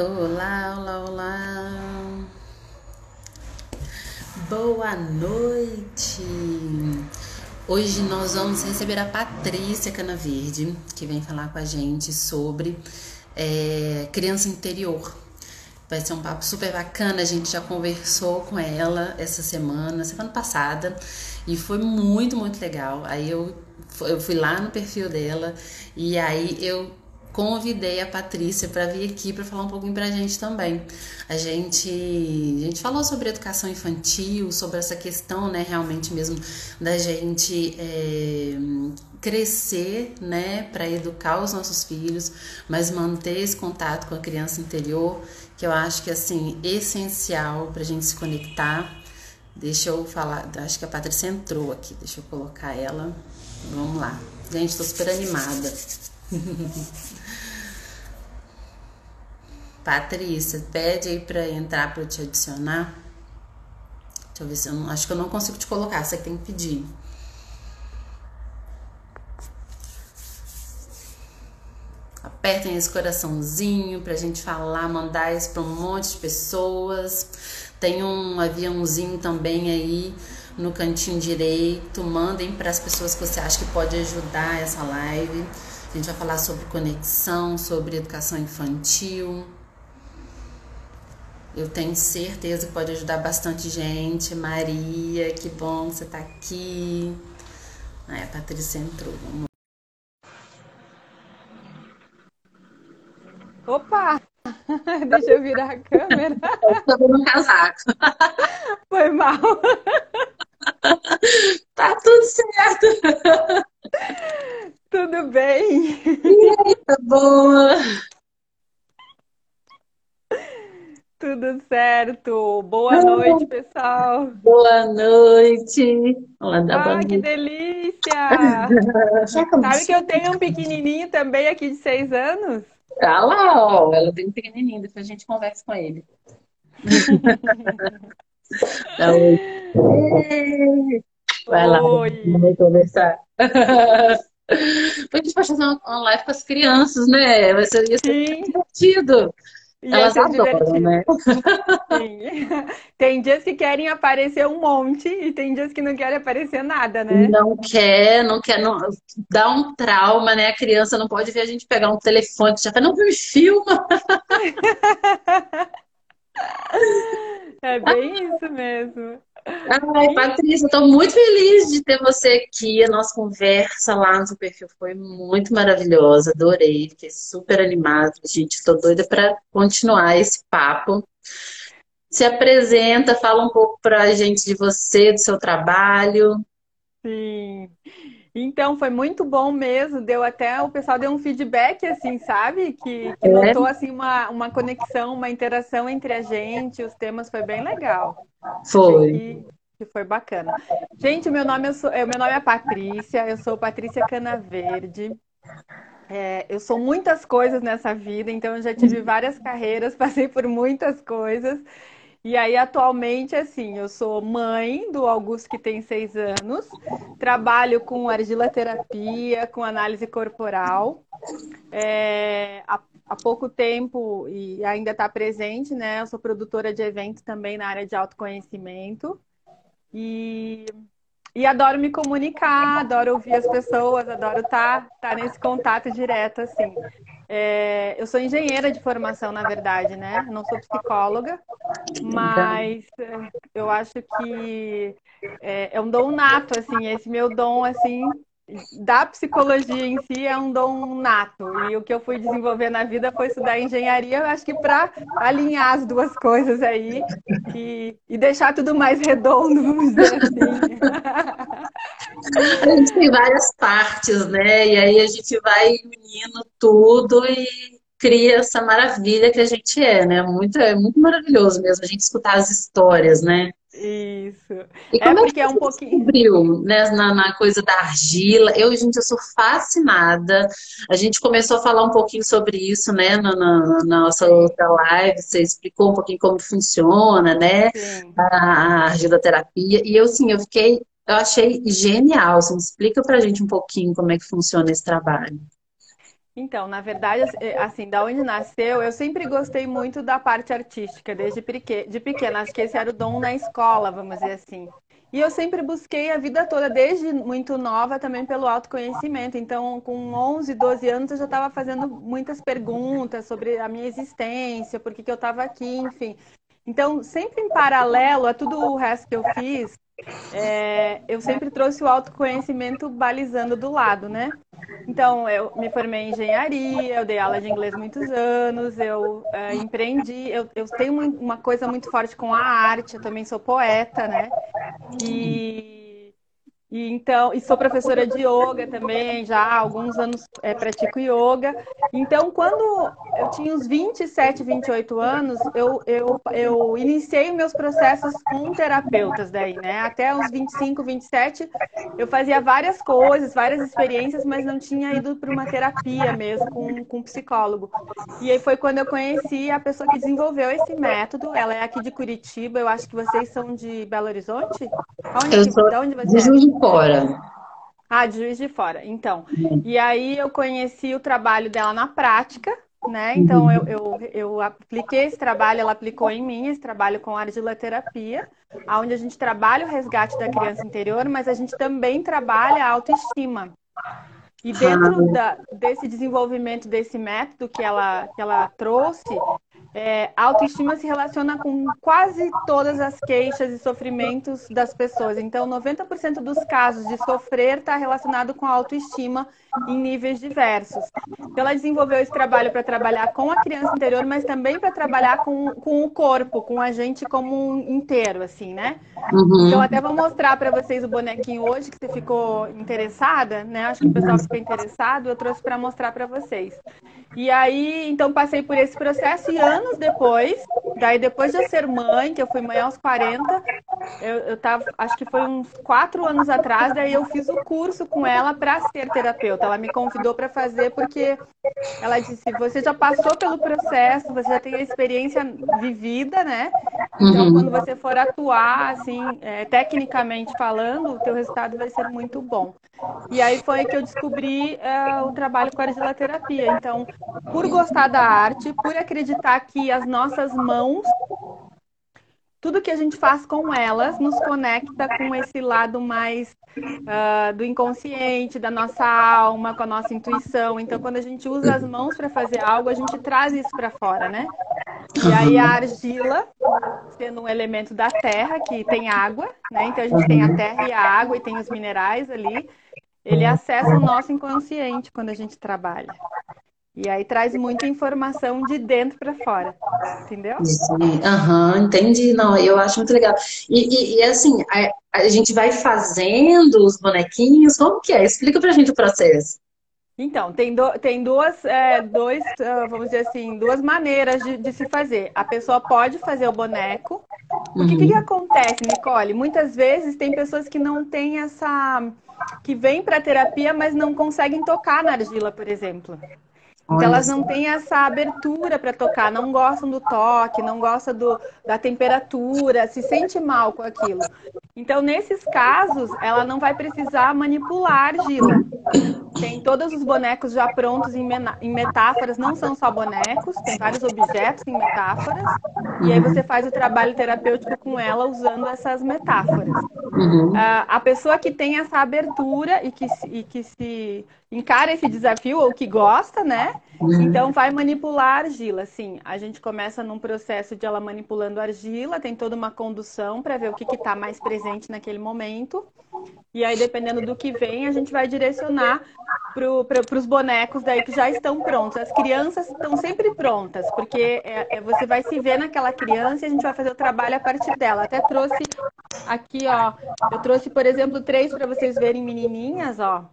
Olá, olá, olá. Boa noite. Hoje nós vamos receber a Patrícia Canaverde, que vem falar com a gente sobre é, criança interior. Vai ser um papo super bacana. A gente já conversou com ela essa semana, semana passada, e foi muito, muito legal. Aí eu, eu fui lá no perfil dela e aí eu convidei a Patrícia para vir aqui para falar um pouquinho para a gente também. A gente, a gente falou sobre educação infantil, sobre essa questão, né, realmente mesmo da gente é, crescer, né, para educar os nossos filhos, mas manter esse contato com a criança interior, que eu acho que assim essencial para a gente se conectar. Deixa eu falar, acho que a Patrícia entrou aqui, deixa eu colocar ela. Vamos lá. Gente, estou super animada. Patrícia, pede aí para entrar para te adicionar. Deixa eu ver se eu não. Acho que eu não consigo te colocar, você tem que pedir. Apertem esse coraçãozinho pra gente falar, mandar isso para um monte de pessoas. Tem um aviãozinho também aí no cantinho direito. Mandem para as pessoas que você acha que pode ajudar essa live. A gente vai falar sobre conexão, sobre educação infantil. Eu tenho certeza que pode ajudar bastante gente. Maria, que bom que você tá aqui. Aí a Patrícia entrou. Vamos Opa! Deixa eu virar a câmera. Eu tô no casaco. Foi mal. Tá tudo certo. Tudo bem? E aí, tá boa? Tudo certo. Boa noite, pessoal. Boa noite. Olá, dá boa Ah, que noite. delícia! Sabe que eu tenho um pequenininho também aqui de seis anos? Tá lá, ó. Ela tem um pequenininho, depois a gente conversa com ele. Dá oi. Vai lá, Oi. vamos conversar. Depois a gente pode fazer uma live com as crianças, né? Vai ser, ia ser divertido. Ia Elas adoram, divertido. né? Tem dias que querem aparecer um monte e tem dias que não querem aparecer nada, né? Não quer, não quer, não, dá um trauma, né? A criança não pode ver a gente pegar um telefone, já fala, não me filma. É bem isso mesmo. Ai, Patrícia, estou muito feliz de ter você aqui. A nossa conversa lá no seu perfil foi muito maravilhosa, adorei, fiquei super animada. Gente, estou doida para continuar esse papo. Se apresenta, fala um pouco para a gente de você, do seu trabalho. Sim. Então, foi muito bom mesmo. Deu até, o pessoal deu um feedback, assim, sabe? Que, que É, notou, assim, uma, uma conexão, uma interação entre a gente. Os temas foi bem legal. Foi. que, que foi bacana. Gente, meu nome, sou, é, meu nome é Patrícia, eu sou Patrícia Canaverde. É, eu sou muitas coisas nessa vida, então eu já tive várias carreiras, passei por muitas coisas. E aí, atualmente, assim, eu sou mãe do Augusto, que tem seis anos, trabalho com argilaterapia, com análise corporal. É, há, há pouco tempo, e ainda está presente, né? Eu sou produtora de eventos também na área de autoconhecimento. E, e adoro me comunicar, adoro ouvir as pessoas, adoro estar tá, tá nesse contato direto, assim. É, eu sou engenheira de formação, na verdade, né? Não sou psicóloga, mas é, eu acho que é, é um dom nato, assim, esse meu dom, assim, da psicologia em si é um dom nato. E o que eu fui desenvolver na vida foi estudar engenharia, acho que para alinhar as duas coisas aí e, e deixar tudo mais redondo, vamos dizer assim. A gente tem várias partes, né? E aí a gente vai unindo tudo e cria essa maravilha que a gente é, né? Muito, é muito maravilhoso mesmo a gente escutar as histórias, né? Isso. E É como é que porque é um pouquinho. descobriu, né, na, na coisa da argila? Eu, gente, eu sou fascinada. A gente começou a falar um pouquinho sobre isso, né, na, na- na nossa outra live. Você explicou um pouquinho como funciona, né, Sim. a, a argiloterapia. E eu, sim, eu fiquei, eu achei genial. Você me explica pra gente um pouquinho como é que funciona esse trabalho. Então, na verdade, é, assim, da onde nasceu, eu sempre gostei muito da parte artística, desde de pequena. Acho que esse era o dom na escola, vamos dizer assim. E eu sempre busquei a vida toda, desde muito nova, também pelo autoconhecimento. Então, com 11, 12 anos, eu já estava fazendo muitas perguntas sobre a minha existência, por que, que eu estava aqui, enfim. Então, sempre em paralelo a tudo o resto que eu fiz, é, eu sempre trouxe o autoconhecimento balizando do lado, né? Então, eu me formei em engenharia, eu dei aula de inglês muitos anos, eu é, empreendi, eu, eu tenho uma coisa muito forte com a arte, eu também sou poeta, né? E e então, e sou professora de yoga também, já há alguns anos é, pratico yoga. Então, quando eu tinha uns 27, 28 anos, eu, eu, eu iniciei meus processos com terapeutas daí, né? Até uns 25, 27, eu fazia várias coisas, várias experiências, mas não tinha ido para uma terapia mesmo, com, com um psicólogo. E aí foi quando eu conheci a pessoa que desenvolveu esse método. Ela é aqui de Curitiba, eu acho que vocês são de Belo Horizonte? Onde, eu sou de onde você é? Fora. Ah, de Juiz de Fora. Então, uhum. e aí eu conheci o trabalho dela na prática, né? Então uhum. eu, eu, eu apliquei esse trabalho, ela aplicou em mim esse trabalho com argiloterapia, onde a gente trabalha o resgate da criança interior, mas a gente também trabalha a autoestima. E dentro da, desse desenvolvimento desse método que ela, que ela trouxe, é, a autoestima se relaciona com quase todas as queixas e sofrimentos das pessoas. Então, 90% dos casos de sofrer está relacionado com a autoestima em níveis diversos. Então, ela desenvolveu esse trabalho para trabalhar com a criança interior, mas também para trabalhar com, com o corpo, com a gente como um inteiro, assim, né? Uhum. Então, até vou mostrar para vocês o bonequinho hoje, que você ficou interessada, né? Acho que o pessoal ficou interessado, eu trouxe para mostrar para vocês. E aí, então, passei por esse processo e anos depois, daí depois de eu ser mãe, que eu fui mãe aos 40, eu, eu tava, acho que foi uns quatro anos atrás, daí eu fiz o curso com ela para ser terapeuta. Ela me convidou para fazer porque ela disse: você já passou pelo processo, você já tem a experiência vivida, né? Então, uhum. quando você for atuar, assim, é, tecnicamente falando, o teu resultado vai ser muito bom. E aí foi que eu descobri é, o trabalho com a argiloterapia. Então, por gostar da arte, por acreditar que as nossas mãos tudo que a gente faz com elas nos conecta com esse lado mais uh, do inconsciente, da nossa alma, com a nossa intuição. Então, quando a gente usa as mãos para fazer algo, a gente traz isso para fora, né? E aí a argila, sendo um elemento da terra que tem água, né? Então a gente tem a terra e a água e tem os minerais ali. Ele acessa o nosso inconsciente quando a gente trabalha. E aí traz muita informação de dentro para fora, entendeu? Aham, uhum, entendi. Não, eu acho muito legal. E, e, e assim, a, a, gente vai fazendo os bonequinhos, como que é? Explica pra gente o processo. Então, tem, do, tem duas, é, dois, ah, vamos dizer assim, duas maneiras de, de, se fazer. A pessoa pode fazer o boneco. Porque o uhum. que, que acontece, Nicole? Muitas vezes tem pessoas que não têm essa. que vêm para terapia, mas não conseguem tocar na argila, por exemplo. Então elas não têm essa abertura para tocar, não gostam do toque, não gostam do, da temperatura, se sente mal com aquilo. Então, nesses casos, ela não vai precisar manipular a argila. Tem todos os bonecos já prontos em, em metáforas, não são só bonecos, tem vários objetos em metáforas. E aí você faz o trabalho terapêutico com ela usando essas metáforas. Uhum. Uh, a pessoa que tem essa abertura e que, e que se encara esse desafio ou que gosta, né? Uhum. Então vai manipular a argila. Sim, a gente começa num processo de ela manipulando a argila, tem toda uma condução para ver o que está mais presente naquele momento. E aí, dependendo do que vem, a gente vai direcionar para os bonecos daí que já estão prontos. As crianças estão sempre prontas, porque é, é, você vai se ver naquela criança e a gente vai fazer o trabalho a partir dela. Até trouxe aqui, ó, eu trouxe, por exemplo, três para vocês verem menininhas, ó.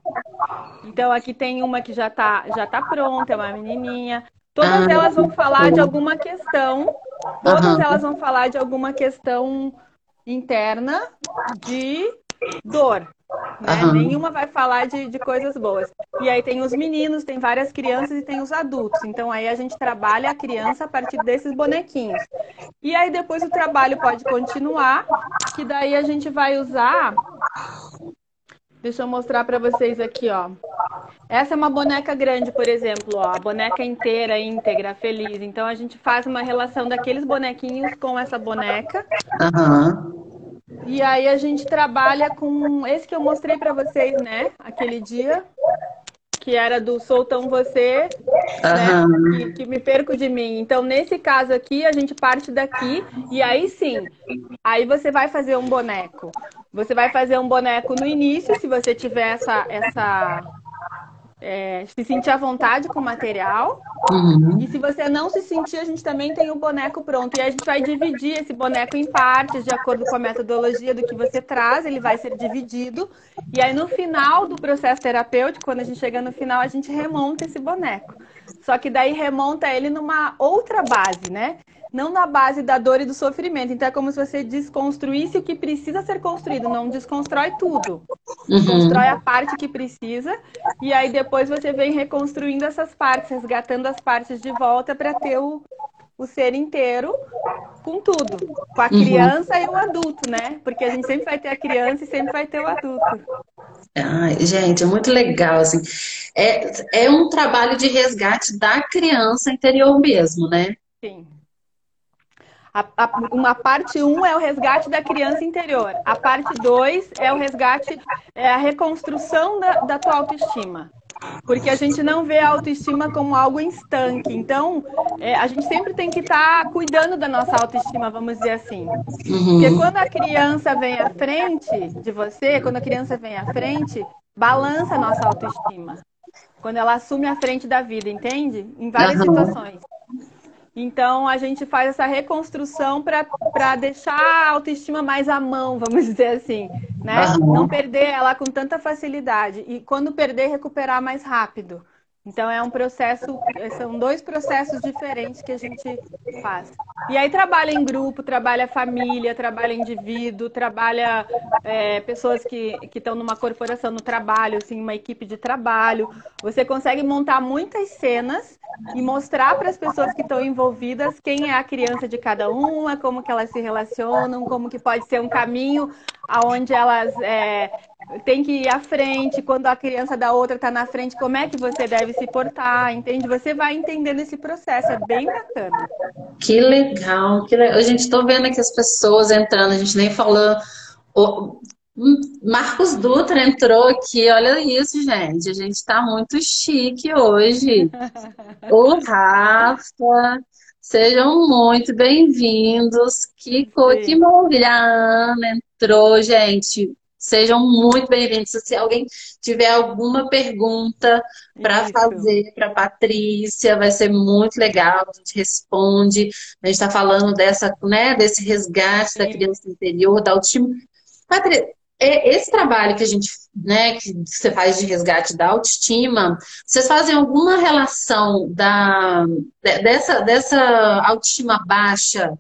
Então aqui tem uma que já está já tá pronta, é uma menininha. Todas ah, elas vão falar de alguma questão. Todas elas vão falar de alguma questão interna de dor. Né? Uhum. Nenhuma vai falar de, de coisas boas. E aí tem os meninos, tem várias crianças e tem os adultos. Então aí a gente trabalha a criança a partir desses bonequinhos. E aí depois o trabalho pode continuar, que daí a gente vai usar Deixa eu mostrar para vocês aqui, ó. Essa é uma boneca grande, por exemplo, ó, a boneca inteira, íntegra, feliz. Então a gente faz uma relação daqueles bonequinhos com essa boneca. Uhum. E aí a gente trabalha com esse que eu mostrei para vocês, né? Aquele dia que era do Soltão Você, uhum. né? que, que, me perco de mim. Então, nesse caso aqui, a gente parte daqui e aí sim, aí você vai fazer um boneco. Você vai fazer um boneco no início, se você tiver essa, essa é, se sentir à vontade com o material. Uhum. E se você não se sentir, a gente também tem o boneco pronto. E a gente vai dividir esse boneco em partes, de acordo com a metodologia do que você traz, ele vai ser dividido. E aí, no final do processo terapêutico, quando a gente chega no final, a gente remonta esse boneco. Só que daí remonta ele numa outra base, né? Não na base da dor e do sofrimento. Então é como se você desconstruísse o que precisa ser construído, não desconstrói tudo. Uhum. Constrói a parte que precisa e aí depois você vem reconstruindo essas partes, resgatando as partes de volta para ter o, o ser inteiro com tudo, com a uhum. criança uhum. e o adulto, né? Porque a gente sempre vai ter a criança e sempre vai ter o adulto. Ai, gente, é muito legal, assim. É, é um trabalho de resgate da criança interior mesmo, né? Sim. A, a, uma parte 1 um é o resgate da criança interior. A parte 2 é o resgate, é a reconstrução da, da tua autoestima. Porque a gente não vê a autoestima como algo estanque. Então, é, a gente sempre tem que estar tá cuidando da nossa autoestima, vamos dizer assim. Uhum. Porque quando a criança vem à frente de você, quando a criança vem à frente, balança a nossa autoestima. Quando ela assume a frente da vida, entende? Em várias uhum. situações. Então, a gente faz essa reconstrução para deixar a autoestima mais à mão, vamos dizer assim, né? Não perder ela com tanta facilidade. E quando perder, recuperar mais rápido. Então é um processo, são dois processos diferentes que a gente faz. E aí trabalha em grupo, trabalha família, trabalha indivíduo, trabalha é, pessoas que estão numa corporação no trabalho, assim, uma equipe de trabalho. Você consegue montar muitas cenas e mostrar para as pessoas que estão envolvidas quem é a criança de cada uma, como que elas se relacionam, como que pode ser um caminho aonde elas é, têm que ir à frente, quando a criança da outra está na frente, como é que você deve se portar, entende? Você vai entendendo esse processo, é bem bacana. Que legal, que legal. A gente estou vendo aqui as pessoas entrando, a gente nem falou. O Marcos Dutra entrou aqui, olha isso, gente. A gente está muito chique hoje. o Rafa, sejam muito bem-vindos. Que, que maravilha! A Ana entrou, gente. Sejam muito bem-vindos. Se alguém tiver alguma pergunta para fazer para Patrícia, vai ser muito legal. A gente responde. A gente está falando dessa, né, desse resgate Sim. da criança interior, da autoestima. Patrícia, é, esse trabalho que a gente, né, que você faz de resgate da autoestima, vocês fazem alguma relação da, dessa, dessa autoestima baixa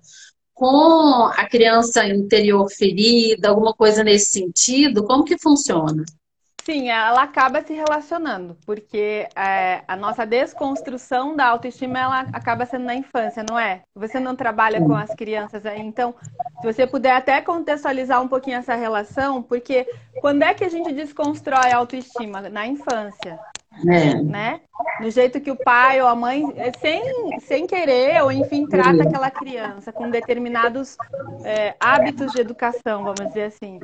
com a criança interior ferida, alguma coisa nesse sentido? Como que funciona? Sim, ela acaba se relacionando, porque é, a nossa desconstrução da autoestima ela acaba sendo na infância, não é? Você não trabalha com as crianças aí, então, se você puder até contextualizar um pouquinho essa relação, porque quando é que a gente desconstrói a autoestima? Na infância. É. Né? No jeito que o pai ou a mãe, é, sem, sem querer, ou enfim, trata aquela criança com determinados é, hábitos de educação, vamos dizer assim.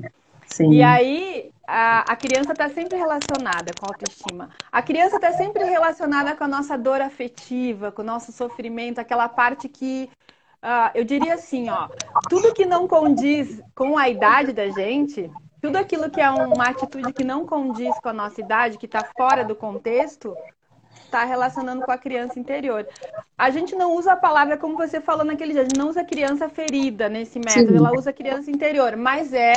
Sim. E aí, a, a criança está sempre relacionada com a autoestima. A criança está sempre relacionada com a nossa dor afetiva, com o nosso sofrimento, aquela parte que. Uh, eu diria assim, ó, tudo que não condiz com a idade da gente, tudo aquilo que é uma atitude que não condiz com a nossa idade, que está fora do contexto, está relacionando com a criança interior. A gente não usa a palavra como você falou naquele dia, a gente não usa criança ferida nesse método, Sim. ela usa criança interior, mas é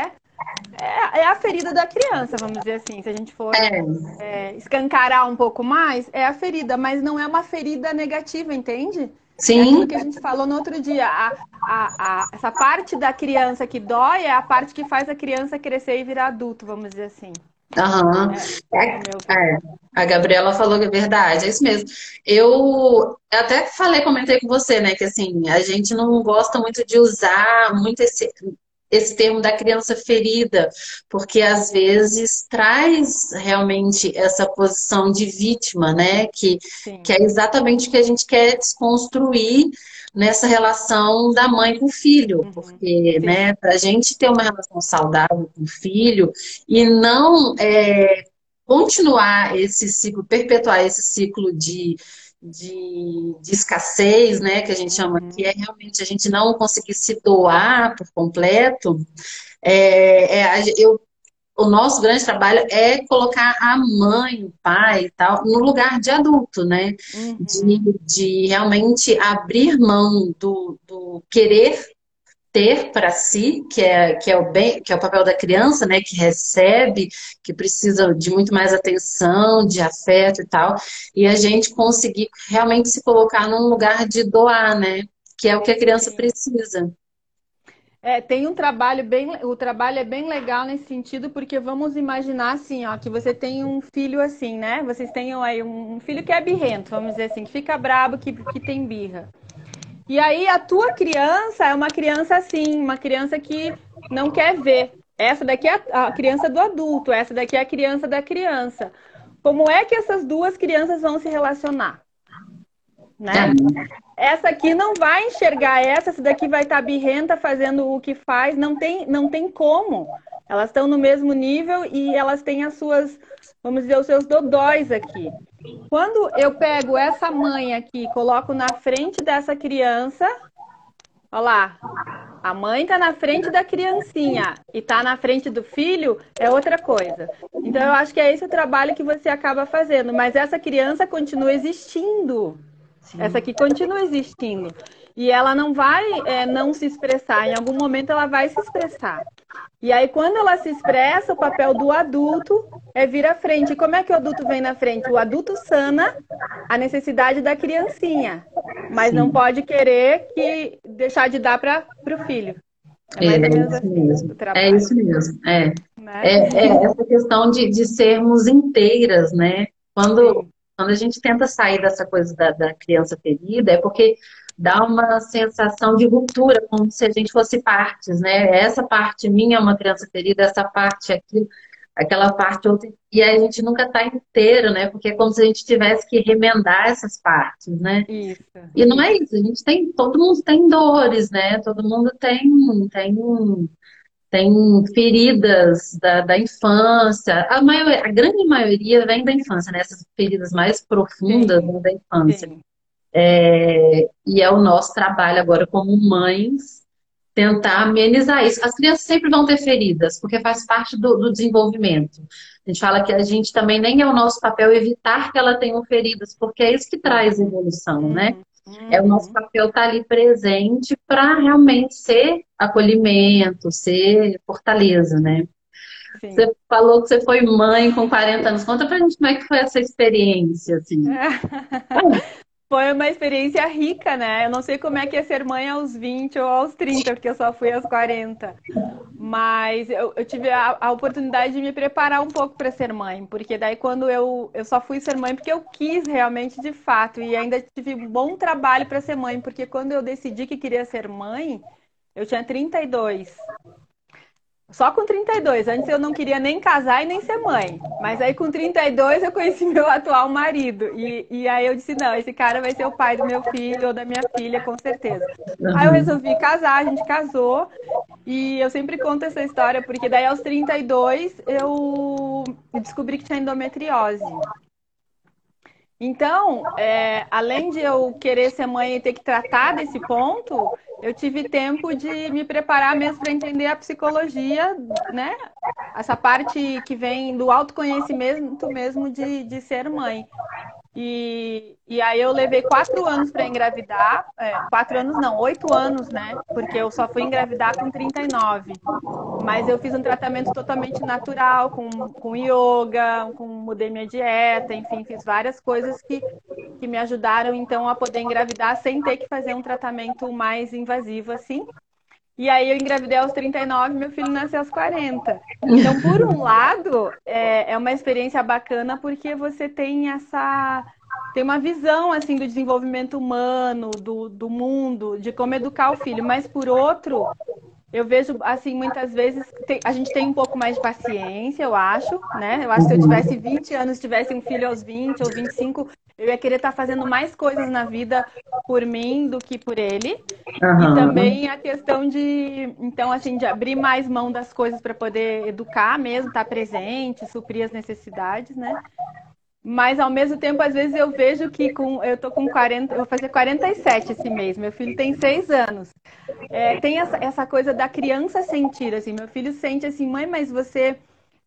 é, é, a ferida da criança, vamos dizer assim. Se a gente for é. É, escancarar um pouco mais, é a ferida, mas não é uma ferida negativa, entende? Sim. É aquilo que a gente falou no outro dia. A, a, a, essa parte da criança que dói é a parte que faz a criança crescer e virar adulto, vamos dizer assim. Aham. É, é, a Gabriela falou que é verdade, é isso mesmo. Eu até falei, comentei com você, né, que assim, a gente não gosta muito de usar muito esse, esse termo da criança ferida, porque às vezes traz realmente essa posição de vítima, né? Que, que é exatamente o que a gente quer desconstruir nessa relação da mãe com o filho, uhum. porque, né, para a gente ter uma relação saudável com o filho e não é, continuar esse ciclo, perpetuar esse ciclo de, de, de, escassez, né, que a gente chama, uhum. que é realmente a gente não conseguir se doar por completo, é, é, eu o nosso grande trabalho é colocar a mãe, o pai e tal, no lugar de adulto, né? Uhum. De, de realmente abrir mão do, do querer ter para si, que é, que, é o bem, que é o papel da criança, né? Que recebe, que precisa de muito mais atenção, de afeto e tal, e a gente conseguir realmente se colocar num lugar de doar, né? Que é o que a criança precisa. É, tem um trabalho bem, o trabalho é bem legal nesse sentido, porque vamos imaginar assim, ó, que você tem um filho assim, né? Vocês tenham aí um, filho que é birrento, vamos dizer assim, que fica brabo, que, que tem birra. E aí a tua criança é uma criança assim, uma criança que não quer ver. Essa daqui é a criança do adulto, essa daqui é a criança da criança. Como é que essas duas crianças vão se relacionar? Né? Essa aqui não vai enxergar essa, essa daqui vai estar tá birrenta fazendo o que faz, não tem, não tem como. Elas estão no mesmo nível e elas têm as suas, vamos dizer, os seus dodóis aqui. Quando eu pego essa mãe aqui, coloco na frente dessa criança, olha lá, a mãe está na frente da criancinha e está na frente do filho, é outra coisa. Então eu acho que é esse o trabalho que você acaba fazendo, mas essa criança continua existindo. Sim. Essa aqui continua existindo. E ela não vai é, não se expressar. Em algum momento ela vai se expressar. E aí, quando ela se expressa, o papel do adulto é vir à frente. E como é que o adulto vem na frente? O adulto sana a necessidade da criancinha, mas Sim. não pode querer que deixar de dar para o filho. É, é, isso assim, mesmo. É isso mesmo. É. Né? É, é, essa questão de, de sermos inteiras, né? Quando, quando a gente tenta sair dessa coisa da, da criança ferida, é porque dá uma sensação de ruptura, como se a gente fosse partes, né? Essa parte minha é uma criança ferida, essa parte aqui, aquela parte outra, e a gente nunca está inteiro, né? Porque é como se a gente tivesse que remendar essas partes, né? Isso. E não é isso, a gente tem, todo mundo tem dores, né? Todo mundo tem, tem tem feridas da, da infância. A, a grande maioria vem da infância, né? Essas feridas mais profundas vêm da infância. É, e é o nosso trabalho agora como mães tentar amenizar isso. As crianças sempre vão ter feridas, porque faz parte do, do, desenvolvimento. A gente fala que a gente também nem é o nosso papel evitar que ela tenha feridas, porque é isso que traz evolução, né? É o nosso papel estar tá ali presente para realmente ser acolhimento, ser fortaleza, né? Sim. Você falou que você foi mãe com 40 anos. Conta pra gente como é que foi essa experiência, assim. Foi uma experiência rica, né? Eu não sei como é que é ser mãe aos 20 ou aos 30, porque eu só fui aos 40. Mas eu, eu tive a, a, oportunidade de me preparar um pouco para ser mãe, porque daí quando eu, eu só fui ser mãe porque eu quis realmente de fato, e ainda tive um bom trabalho para ser mãe, porque quando eu decidi que queria ser mãe, eu tinha 32. Só com 32. Antes eu não queria nem casar e nem ser mãe. Mas aí com 32 eu conheci meu atual marido. E, e aí eu disse: não, esse cara vai ser o pai do meu filho ou da minha filha, com certeza. Uhum. Aí eu resolvi casar, a gente casou. E eu sempre conto essa história, porque daí aos 32 eu descobri que tinha endometriose. Então, é, além de eu querer ser mãe e ter que tratar desse ponto, eu tive tempo de me preparar mesmo para entender a psicologia, né? Essa parte que vem do autoconhecimento mesmo de, de ser mãe. E, e aí eu levei quatro anos para engravidar. É, quatro anos não, oito anos, né? Porque eu só fui engravidar com 39. Mas eu fiz um tratamento totalmente natural, com, com yoga, com mudei minha dieta, enfim, fiz várias coisas que, que me ajudaram então a poder engravidar sem ter que fazer um tratamento mais invasivo assim. E aí eu engravidei aos 39, meu filho nasceu aos 40. Então, por um lado, é, é uma experiência bacana porque você tem essa tem uma visão assim do desenvolvimento humano, do, do mundo, de como educar o filho. Mas por outro, eu vejo, assim, muitas vezes tem, a gente tem um pouco mais de paciência, eu acho, né? Eu acho que se eu tivesse 20 anos, tivesse um filho aos 20 ou 25, eu ia querer estar tá fazendo mais coisas na vida por mim do que por ele. Uhum. E também a questão de, então, assim, de abrir mais mão das coisas para poder educar mesmo, estar tá presente, suprir as necessidades, né? Mas ao mesmo tempo, às vezes eu vejo que com, eu tô com 40, eu vou fazer 47 esse mês, meu filho tem 6 anos. É, tem essa, essa coisa da criança sentir, assim, meu filho sente assim, mãe, mas você.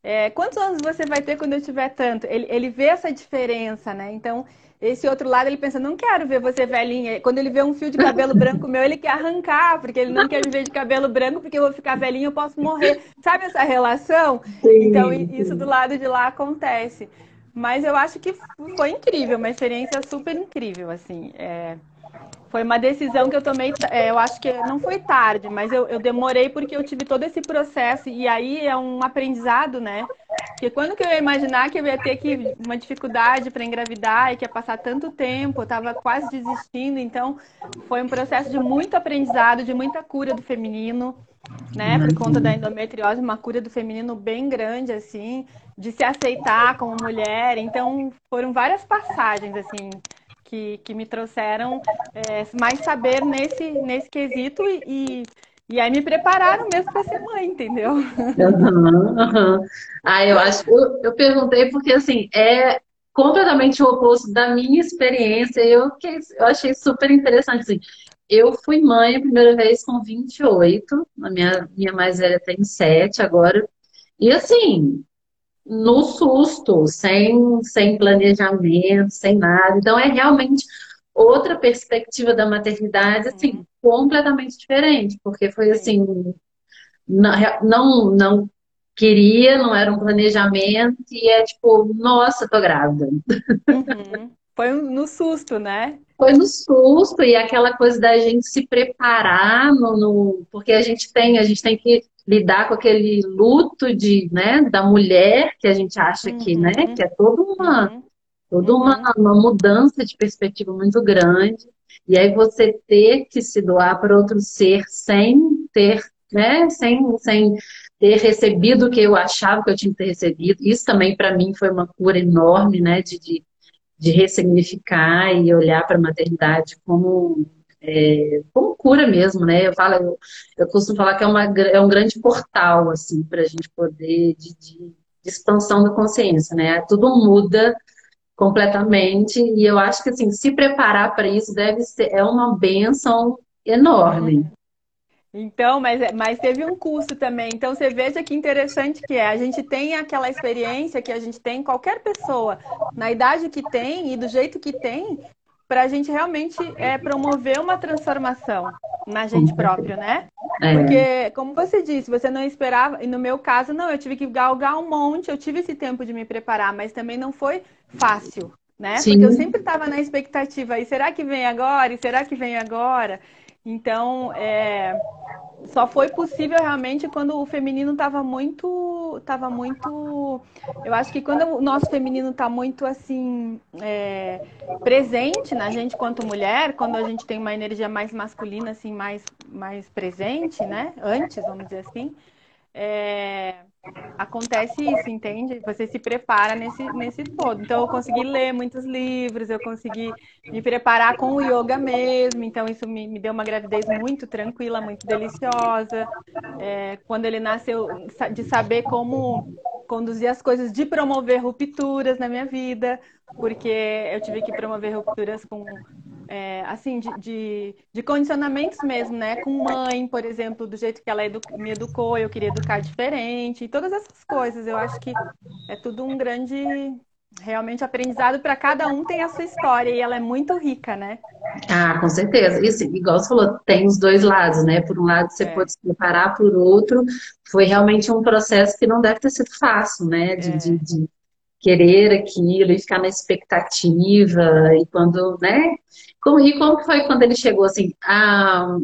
É, quantos anos você vai ter quando eu tiver tanto? Ele, ele vê essa diferença, né? Então, esse outro lado, ele pensa, não quero ver você velhinha. Quando ele vê um fio de cabelo branco meu, ele quer arrancar, porque ele não quer me ver de cabelo branco, porque eu vou ficar velhinha, eu posso morrer. Sabe essa relação? Sim. Então, isso do lado de lá acontece. Mas eu acho que foi incrível, uma experiência super incrível, assim. É, foi uma decisão que eu tomei, é, eu acho que não foi tarde, mas eu, eu, demorei porque eu tive todo esse processo e aí é um aprendizado, né? Porque quando que eu ia imaginar que eu ia ter que uma dificuldade para engravidar e que ia passar tanto tempo, eu estava quase desistindo, então foi um processo de muito aprendizado, de muita cura do feminino né? Por conta da endometriose, uma cura do feminino bem grande, assim, de se aceitar como mulher. Então, foram várias passagens, assim, que, que me trouxeram é, mais saber nesse, nesse quesito e, e aí me prepararam mesmo para ser mãe, entendeu? Uhum, uhum. Ah, eu acho. Eu, eu perguntei porque assim é completamente o oposto da minha experiência. Eu, eu achei super interessante. Assim, eu fui mãe a primeira vez com 28, a minha, minha mais velha tem 7 agora. E assim, no susto, sem, sem planejamento, sem nada. Então é realmente outra perspectiva da maternidade, assim, uhum. completamente diferente, porque foi assim, não, não, não queria, não era um planejamento, e é tipo, nossa, tô grávida. Uhum. Foi no susto, né? Foi no susto e aquela coisa da gente se preparar no, no, porque a gente tem, a gente tem que lidar com aquele luto de, né, da mulher que a gente acha que, né, uhum. que é toda uma uhum. toda uma, uhum. uma mudança de perspectiva muito grande. E aí você ter que se doar para outro ser sem ter, né, sem, sem ter recebido o que eu achava que eu tinha que ter recebido. Isso também para mim foi uma cura enorme, né, de, de de ressignificar e olhar para a maternidade como, é, como cura mesmo, né? Eu falo, eu, eu costumo falar que é, uma, é um grande portal, assim, para a gente poder, de, de, de, expansão da consciência, né? Tudo muda completamente e eu acho que, assim, se preparar para isso deve ser, é uma benção enorme. Então, mas, é, mas teve um custo também. Então, você veja que interessante que é. A gente tem aquela experiência que a gente tem, qualquer pessoa, na idade que tem e do jeito que tem, para a gente realmente é, promover uma transformação na gente próprio, né? É. Porque, como você disse, você não esperava, e no meu caso, não, eu tive que galgar um monte, eu tive esse tempo de me preparar, mas também não foi fácil, né? Sim. Porque eu sempre estava na expectativa, e será que vem agora? E será que vem agora? Então, é, só foi possível realmente quando o feminino estava muito, tava muito, eu acho que quando o nosso feminino está muito assim é, presente na gente quanto mulher, quando a gente tem uma energia mais masculina assim, mais, mais presente, né? Antes, vamos dizer assim, é, acontece isso, entende? Você se prepara nesse, nesse todo. Então, eu consegui ler muitos livros, eu consegui me preparar com o yoga mesmo. Então, isso me, me deu uma gravidez muito tranquila, muito deliciosa. É, quando ele nasceu, de saber como conduzir as coisas, de promover rupturas na minha vida, porque eu tive que promover rupturas com é, assim, de, de, de, condicionamentos mesmo, né? Com mãe, por exemplo, do jeito que ela edu me educou, eu queria educar diferente, e todas essas coisas. Eu acho que é tudo um grande, realmente, aprendizado para cada um tem a sua história e ela é muito rica, né? Ah, com certeza. Isso, igual você falou, tem os dois lados, né? Por um lado, você é. pode se preparar, por outro, foi realmente um processo que não deve ter sido fácil, né? De, é. de, de querer aquilo e ficar na expectativa e quando, né? Como, e como foi quando ele chegou assim? Ah,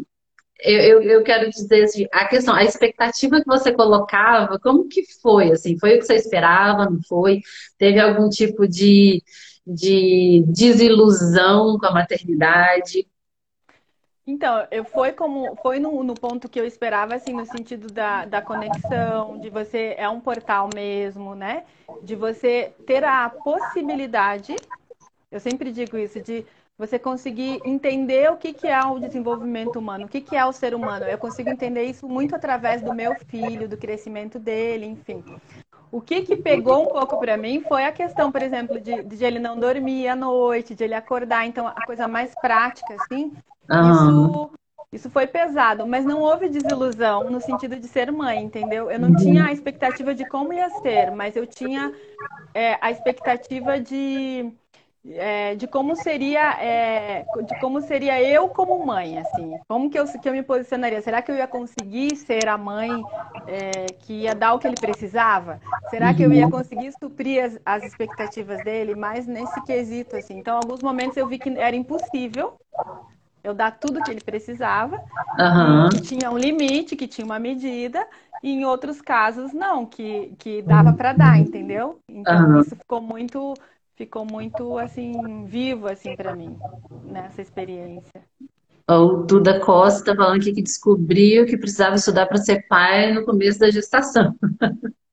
eu, eu, eu, quero dizer assim, a questão, a expectativa que você colocava, como que foi? Assim, foi o que você esperava? Não foi? Teve algum tipo de, de desilusão com a maternidade? Então, eu foi como foi no, no, ponto que eu esperava, assim, no sentido da, da conexão, de você é um portal mesmo, né? De você ter a possibilidade, eu sempre digo isso, de você conseguir entender o que, que é o desenvolvimento humano, o que, que é o ser humano. Eu consigo entender isso muito através do meu filho, do crescimento dele, enfim. O que que pegou um pouco para mim foi a questão, por exemplo, de, de ele não dormir à noite, de ele acordar. Então, a coisa mais prática, assim, uhum. isso, isso foi pesado. Mas não houve desilusão no sentido de ser mãe, entendeu? Eu não uhum. tinha a expectativa de como ia ser, mas eu tinha é, a expectativa de é, de como seria é, de como seria eu como mãe assim como que eu, que eu me posicionaria será que eu ia conseguir ser a mãe é, que ia dar o que ele precisava será que eu ia conseguir suprir as, as expectativas dele mais nesse quesito assim então alguns momentos eu vi que era impossível eu dar tudo que ele precisava uhum. que tinha um limite que tinha uma medida e em outros casos não que que dava para dar entendeu então uhum. isso ficou muito ficou muito assim vivo assim para mim nessa experiência. O Duda Costa falando aqui que descobriu que precisava estudar para ser pai no começo da gestação.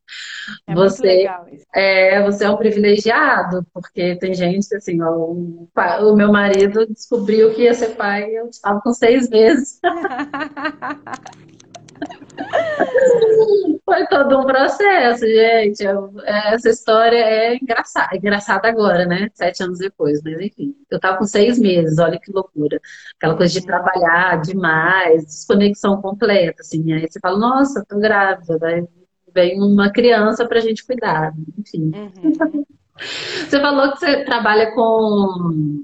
É você. É, você é um privilegiado, porque tem gente assim, ó, o, o meu marido descobriu que ia ser pai eu estava com seis meses. Foi todo um processo, gente. Essa história é engraçada, é engraçada agora, né? Sete anos depois, mas enfim. Eu tava com seis meses, olha que loucura. Aquela coisa de trabalhar demais, desconexão completa, assim. Aí você fala, nossa, tô grávida, vem uma criança pra gente cuidar, enfim. Uhum. Você falou que você trabalha com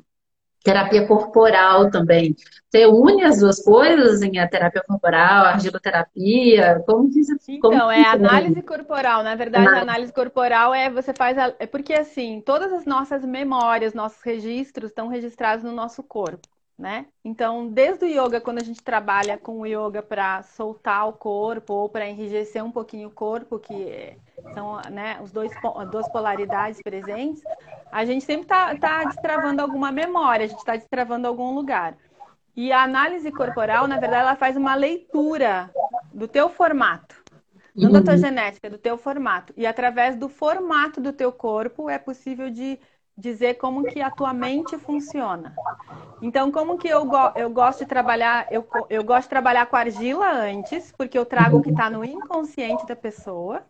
terapia corporal também. Você une as duas coisas em a terapia corporal, a argiloterapia? Como que isso Então, como é análise corporal. Na verdade, a análise corporal é você faz. A, é porque assim, todas as nossas memórias, nossos registros estão registrados no nosso corpo né? Então, desde o yoga, quando a gente trabalha com o yoga para soltar o corpo ou para enrijecer um pouquinho o corpo, que são né, os dois, as duas polaridades presentes, a gente sempre está tá destravando alguma memória, a gente está destravando algum lugar. E a análise corporal, na verdade, ela faz uma leitura do teu formato. Não da tua uhum. genética, do teu formato. E através do formato do teu corpo é possível de dizer como que a tua mente funciona. Então, como que eu, go eu gosto de trabalhar? Eu, eu gosto de trabalhar com argila antes, porque eu trago o que está no inconsciente da pessoa.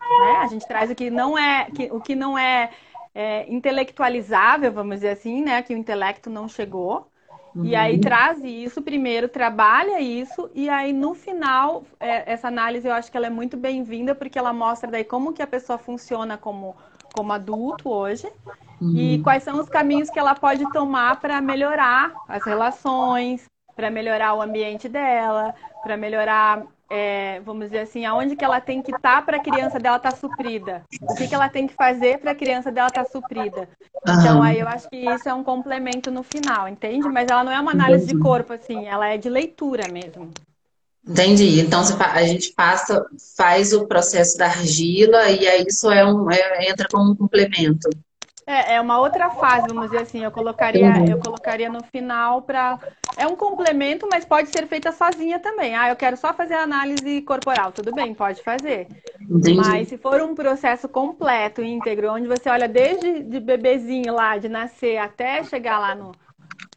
Né? A gente traz o que não é, que, o que não é, é, intelectualizável, vamos dizer assim, né? Que o intelecto não chegou. Uhum. E aí traz isso primeiro, trabalha isso, e aí no final, é, essa análise eu acho que ela é muito bem-vinda, porque ela mostra daí como que a pessoa funciona como, como adulto hoje, Uhum. E quais são os caminhos que ela pode tomar para melhorar as relações, para melhorar o ambiente dela, para melhorar, é, vamos dizer assim, aonde que ela tem que estar tá para a criança dela estar tá suprida. O que, que ela tem que fazer para a criança dela estar tá suprida. Uhum. Então, aí eu acho que isso é um complemento no final, entende? Mas ela não é uma análise de corpo, assim, ela é de leitura mesmo. Entendi. Então a gente passa, faz o processo da argila e aí isso é um, é, entra como um complemento. É, é uma outra fase, vamos dizer assim. Eu colocaria, uhum. eu colocaria no final para. É um complemento, mas pode ser feita sozinha também. Ah, eu quero só fazer análise corporal. Tudo bem, pode fazer. Entendi. Mas se for um processo completo, íntegro, onde você olha desde de bebezinho lá, de nascer até chegar lá no,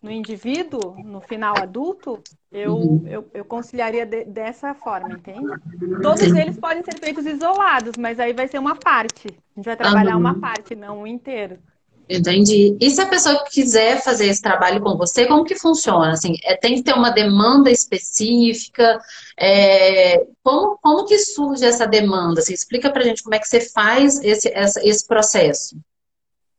no indivíduo, no final adulto, eu, uhum. eu, eu conciliaria de, dessa forma, entende? Todos eles podem ser feitos isolados, mas aí vai ser uma parte. A gente vai trabalhar uhum. uma parte, não o inteiro. Entendi. E se a pessoa quiser fazer esse trabalho com você, como que funciona? Assim, é, tem que ter uma demanda específica? É, como, como que surge essa demanda? Assim, explica pra gente como é que você faz esse, essa, esse processo.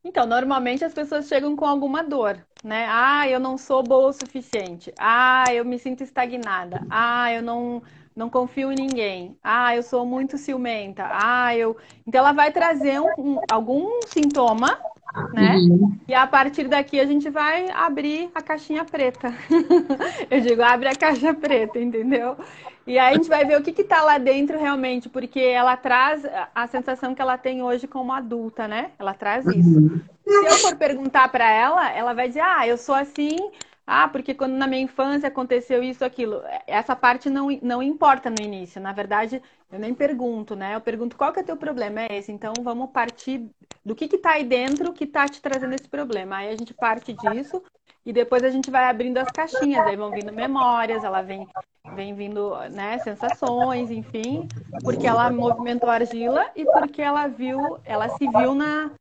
Então, normalmente as pessoas chegam com alguma dor, né? Ah, eu não sou boa o suficiente. Ah, eu me sinto estagnada. Ah, eu não não confio em ninguém. Ah, eu sou muito ciumenta. Ah, eu. Então ela vai trazer um, um, algum sintoma, né? Uhum. E a partir daqui a gente vai abrir a caixinha preta. eu digo, abre a caixa preta, entendeu? E aí a gente vai ver o que está lá dentro realmente, porque ela traz a sensação que ela tem hoje como adulta, né? Ela traz isso. Uhum. Se eu for perguntar para ela, ela vai dizer: ah, eu sou assim Ah, porque quando na minha infância aconteceu isso, aquilo. Essa parte não, não importa no início. Na verdade, eu nem pergunto, né? Eu pergunto qual que é o teu problema, é esse. Então, vamos partir do que que tá aí dentro que tá te trazendo esse problema. Aí a gente parte disso e depois a gente vai abrindo as caixinhas. Aí vão vindo memórias, ela vem, vem vindo, né, sensações, enfim. Porque ela movimentou a argila e porque ela viu, ela se viu na,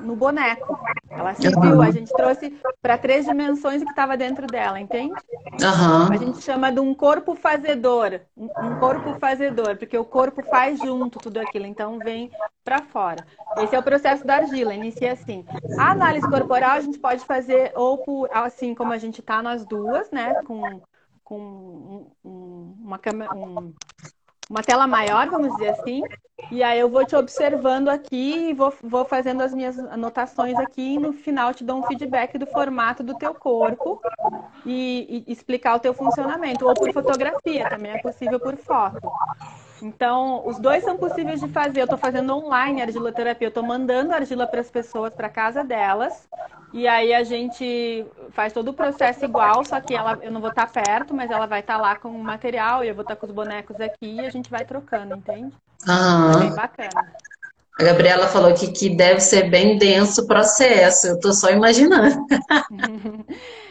no boneco. Ela se viu, a gente trouxe para três dimensões o que estava dentro dela, entende? Uhum. A gente chama de um corpo fazedor, um corpo fazedor, porque o corpo faz junto tudo aquilo, então vem para fora. Esse é o processo da argila, inicia assim. A análise corporal a gente pode fazer ou por, assim como a gente está nós duas, né, com, com um, uma câmera, um, uma tela maior, vamos dizer assim, e aí eu vou te observando aqui e vou, vou fazendo as minhas anotações aqui e no final te dou um feedback do formato do teu corpo e, e explicar o teu funcionamento, ou por fotografia, também é possível por foto. Então, os dois são possíveis de fazer. Eu estou fazendo online a argiloterapia, eu estou mandando argila para as pessoas para casa delas. E aí a gente faz todo o processo igual, só que ela, eu não vou estar tá perto, mas ela vai estar tá lá com o material e eu vou estar tá com os bonecos aqui e a gente vai trocando, entende? Uhum. É bem bacana. A Gabriela falou que, que deve ser bem denso o processo. Eu estou só imaginando.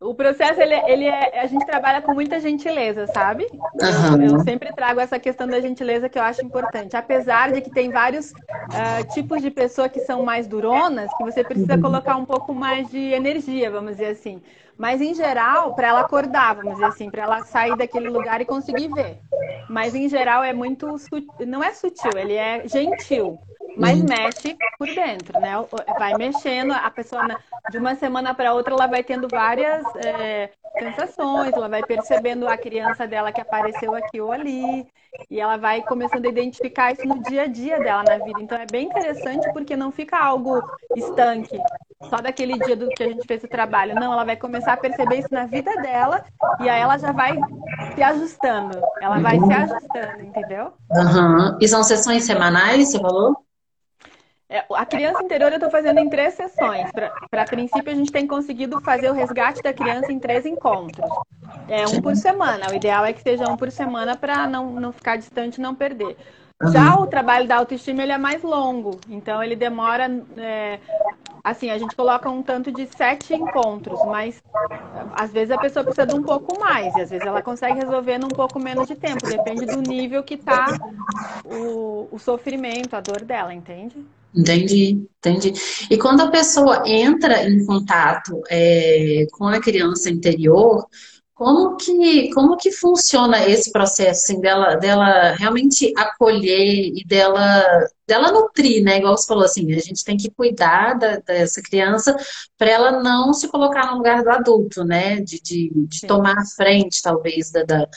O processo, ele, ele é, a gente trabalha com muita gentileza, sabe? Uhum. Eu, eu, sempre trago essa questão da gentileza que eu acho importante. Apesar de que tem vários uh, tipos de pessoa que são mais duronas, que você precisa uhum. colocar um pouco mais de energia, vamos dizer assim. Mas, em geral, para ela acordar, vamos dizer assim, para ela sair daquele lugar e conseguir ver. Mas, em geral, é muito... Não é sutil, ele é gentil mas uhum. mexe por dentro, né? Vai mexendo, a pessoa de uma semana para outra ela vai tendo várias é, sensações, ela vai percebendo a criança dela que apareceu aqui ou ali, e ela vai começando a identificar isso no dia a dia dela na vida. Então é bem interessante porque não fica algo estanque, só daquele dia do que a gente fez o trabalho. Não, ela vai começar a perceber isso na vida dela e aí ela já vai se ajustando. Ela vai se ajustando, entendeu? Uhum. E são sessões semanais, você falou? É, a criança interior eu estou fazendo em três sessões. Para princípio, a gente tem conseguido fazer o resgate da criança em três encontros. É um por semana. O ideal é que seja um por semana para não, não ficar distante e não perder. Já o trabalho da autoestima ele é mais longo, então ele demora. É, assim, a gente coloca um tanto de sete encontros, mas às vezes a pessoa precisa de um pouco mais, e às vezes ela consegue resolver num pouco menos de tempo, depende do nível que está o, o sofrimento, a dor dela, entende? Entendi, entendi. E quando a pessoa entra em contato é, com a criança interior, como que, como que funciona esse processo assim, dela, dela realmente acolher e dela, dela nutrir, né? Igual você falou assim, a gente tem que cuidar da, dessa criança para ela não se colocar no lugar do adulto, né? De, de, de tomar a frente, talvez, da, da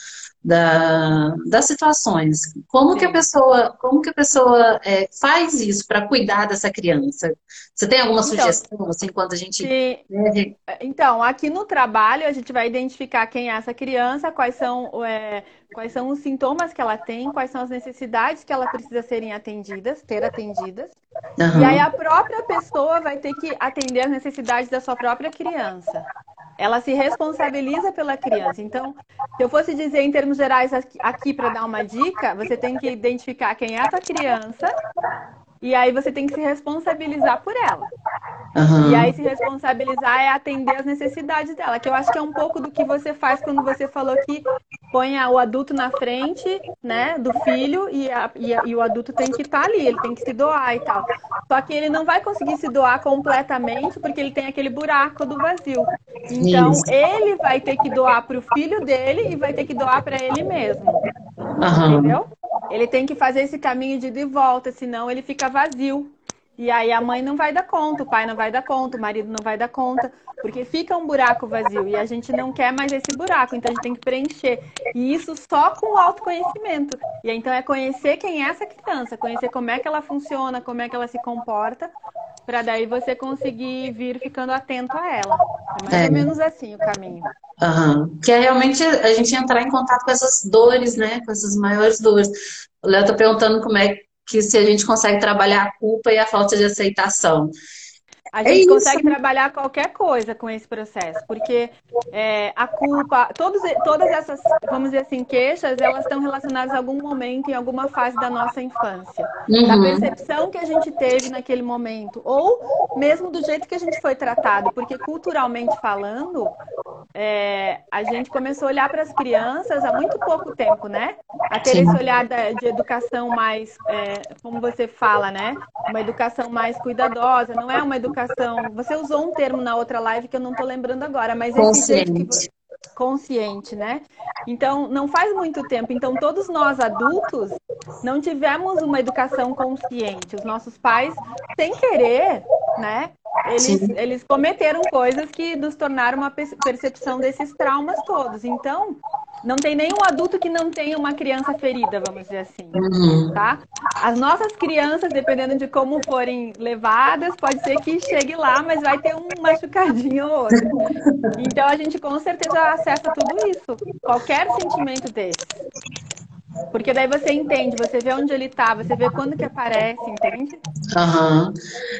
da, das situações. Como Sim. que a pessoa, como que a pessoa é, faz isso para cuidar dessa criança? Você tem alguma então, sugestão assim quando a gente? Então, aqui no trabalho a gente vai identificar quem é essa criança, quais são é, quais são os sintomas que ela tem, quais são as necessidades que ela precisa serem atendidas, ter atendidas. Uhum. E aí a própria pessoa vai ter que atender as necessidades da sua própria criança ela se responsabiliza pela criança. Então, se eu fosse dizer em termos gerais aqui, para dar uma dica, você tem que identificar quem é a sua criança e aí você tem que se responsabilizar por ela. Uhum. E aí se responsabilizar é atender as necessidades dela, que eu acho que é um pouco do que você faz quando você falou que põe o adulto na frente, né, do filho e, a, e, a, e o adulto tem que estar tá ali, ele tem que se doar e tal. Só que ele não vai conseguir se doar completamente porque ele tem aquele buraco do vazio. Então Isso. ele vai ter que doar para o filho dele e vai ter que doar para ele mesmo. Uhum. Entendeu? Ele tem que fazer esse caminho de ida e volta, senão ele fica vazio. E aí a mãe não vai dar conta, o pai não vai dar conta, o marido não vai dar conta, porque fica um buraco vazio e a gente não quer mais esse buraco, então a gente tem que preencher. E isso só com o autoconhecimento. E então é conhecer quem é essa criança, conhecer como é que ela funciona, como é que ela se comporta, para daí você conseguir vir ficando atento a ela. É mais é. ou menos assim o caminho. Uhum. Que é realmente a gente entrar em contato com essas dores, né? Com essas maiores dores. O Léo tá perguntando como é que se a gente consegue trabalhar a culpa e a falta de aceitação. A é gente é consegue trabalhar qualquer coisa com esse processo, porque é, a culpa, todos, todas essas, vamos dizer assim, queixas, elas estão relacionadas a algum momento, em alguma fase da nossa infância. Uhum. Da percepção que a gente teve naquele momento, ou mesmo do jeito que a gente foi tratado, porque culturalmente falando, é, a gente começou a olhar para as crianças há muito pouco tempo, né? A ter Sim. esse olhar de educação mais, é, como você fala, né? Uma educação mais cuidadosa, não é uma educação. Você usou um termo na outra live que eu não estou lembrando agora, mas consciente. que consciente, né? Então, não faz muito tempo. Então, todos nós adultos não tivemos uma educação consciente. Os nossos pais, sem querer, né? Eles, eles cometeram coisas que nos tornaram uma percepção desses traumas todos. Então, não tem nenhum adulto que não tenha uma criança ferida, vamos dizer assim, uhum. tá? As nossas crianças, dependendo de como forem levadas, pode ser que chegue lá, mas vai ter um machucadinho ou outro. Então a gente com certeza acessa tudo isso, qualquer sentimento desse. Porque daí você entende, você vê onde ele está, você vê quando que aparece, entende? Uhum.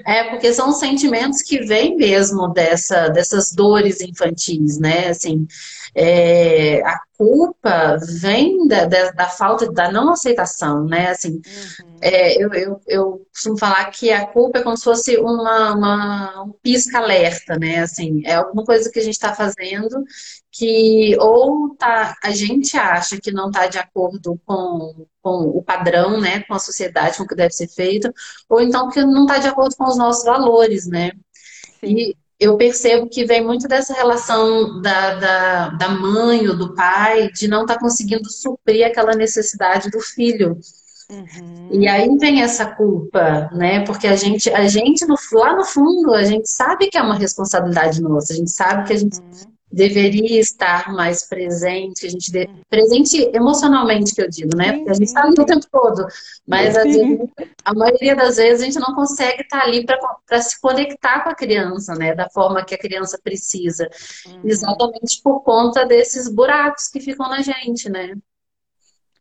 É, porque são sentimentos que vêm mesmo dessa, dessas dores infantis, né? Assim, é, a culpa vem da, da, da, falta, da não aceitação, né? Assim, uhum. é, eu, eu, eu costumo falar que a culpa é como se fosse uma, uma um pisca-alerta, né? Assim, é alguma coisa que a gente está fazendo que ou tá, a gente acha que não está de acordo com, com o padrão, né? Com a sociedade, com o que deve ser feito, ou então que não está de acordo com os nossos valores, né? Sim. E eu percebo que vem muito dessa relação da, da, da mãe ou do pai de não estar tá conseguindo suprir aquela necessidade do filho. Uhum. E aí vem essa culpa, né? Porque a gente, a gente no, lá no fundo, a gente sabe que é uma responsabilidade nossa, a gente sabe que a gente uhum deveria estar mais presente, a gente de... presente emocionalmente que eu digo, né? Porque a gente está ali o tempo todo, mas vezes, a maioria das vezes a gente não consegue estar tá ali para se conectar com a criança, né? Da forma que a criança precisa, uhum. exatamente por conta desses buracos que ficam na gente, né?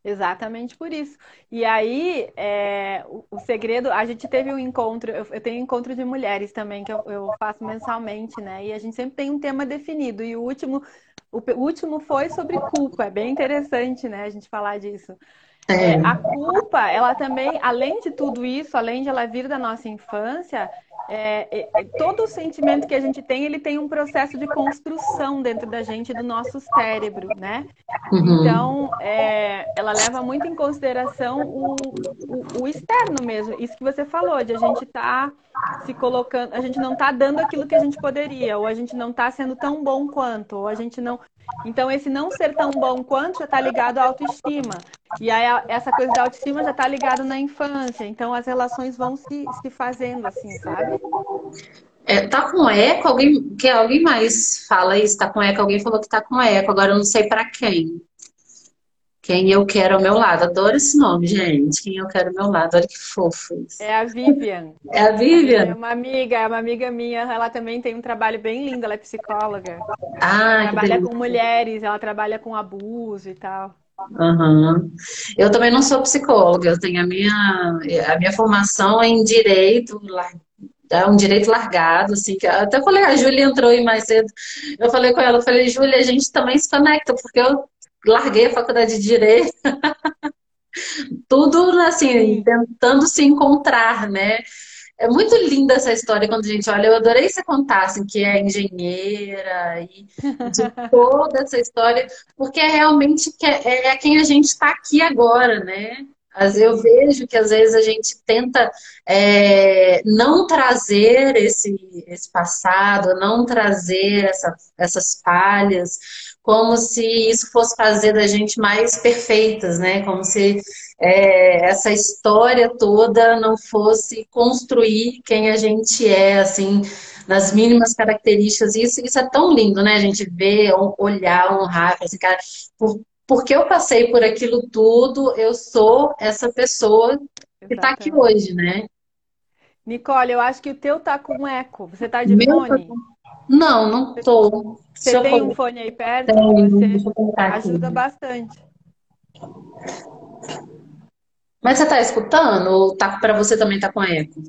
Exatamente por isso. E aí, é, o, o, segredo, a gente teve um encontro, eu, eu tenho um encontro de mulheres também, que eu, eu, faço mensalmente, né? E a gente sempre tem um tema definido. E o último, o, o último foi sobre culpa. É bem interessante, né, a gente falar disso. É, a culpa, ela também, além de tudo isso, além de ela vir da nossa infância, é, é, é, todo sentimento que a gente tem, ele tem um processo de construção dentro da gente, do nosso cérebro, né? Uhum. Então, é, ela leva muito em consideração o, o, o, externo mesmo. Isso que você falou, de a gente tá se colocando, a gente não tá dando aquilo que a gente poderia, ou a gente não tá sendo tão bom quanto, ou a gente não. Então, esse não ser tão bom quanto já está ligado à autoestima. E aí, essa coisa da autoestima já está ligado na infância. Então, as relações vão se, se fazendo assim, sabe? É, tá com eco? Alguém, que alguém mais fala isso? Tá com eco? Alguém falou que tá com eco. Agora eu não sei para quem. Quem eu quero ao meu lado. Adoro esse nome, gente. Quem eu quero ao meu lado. Olha que fofo isso. É a Vivian. É a Vivian? É uma amiga, é uma amiga minha. Ela também tem um trabalho bem lindo. Ela é psicóloga. Ah, ela trabalha com mulheres, ela trabalha com abuso e tal. Uhum. Eu também não sou psicóloga, eu tenho a minha, a minha formação em direito, é um direito largado, assim, que até falei, a Júlia entrou aí mais cedo. Eu falei com ela, eu falei, Júlia, a gente também se conecta, porque eu larguei a faculdade de direito. Tudo assim, tentando se encontrar, né? É muito linda essa história quando a gente olha. Eu adorei você contar assim, que é engenheira e de toda essa história, porque é realmente que é, é quem a gente está aqui agora, né? Eu vejo que às vezes a gente tenta é, não trazer esse, esse passado, não trazer essa, essas falhas, como se isso fosse fazer da gente mais perfeitas, né? Como se é, essa história toda não fosse construir quem a gente é, assim, nas mínimas características. Isso, isso é tão lindo, né? A gente ver, olhar, honrar, assim, cara, por, porque eu passei por aquilo tudo, eu sou essa pessoa que está aqui hoje, né? Nicole, eu acho que o teu tá com eco. Você tá de Meu fone? Tá... Não, não tô. Você tem um fone aí perto? Tenho, você ajuda aqui. bastante. Mas você tá escutando ou tá para você também tá com eco?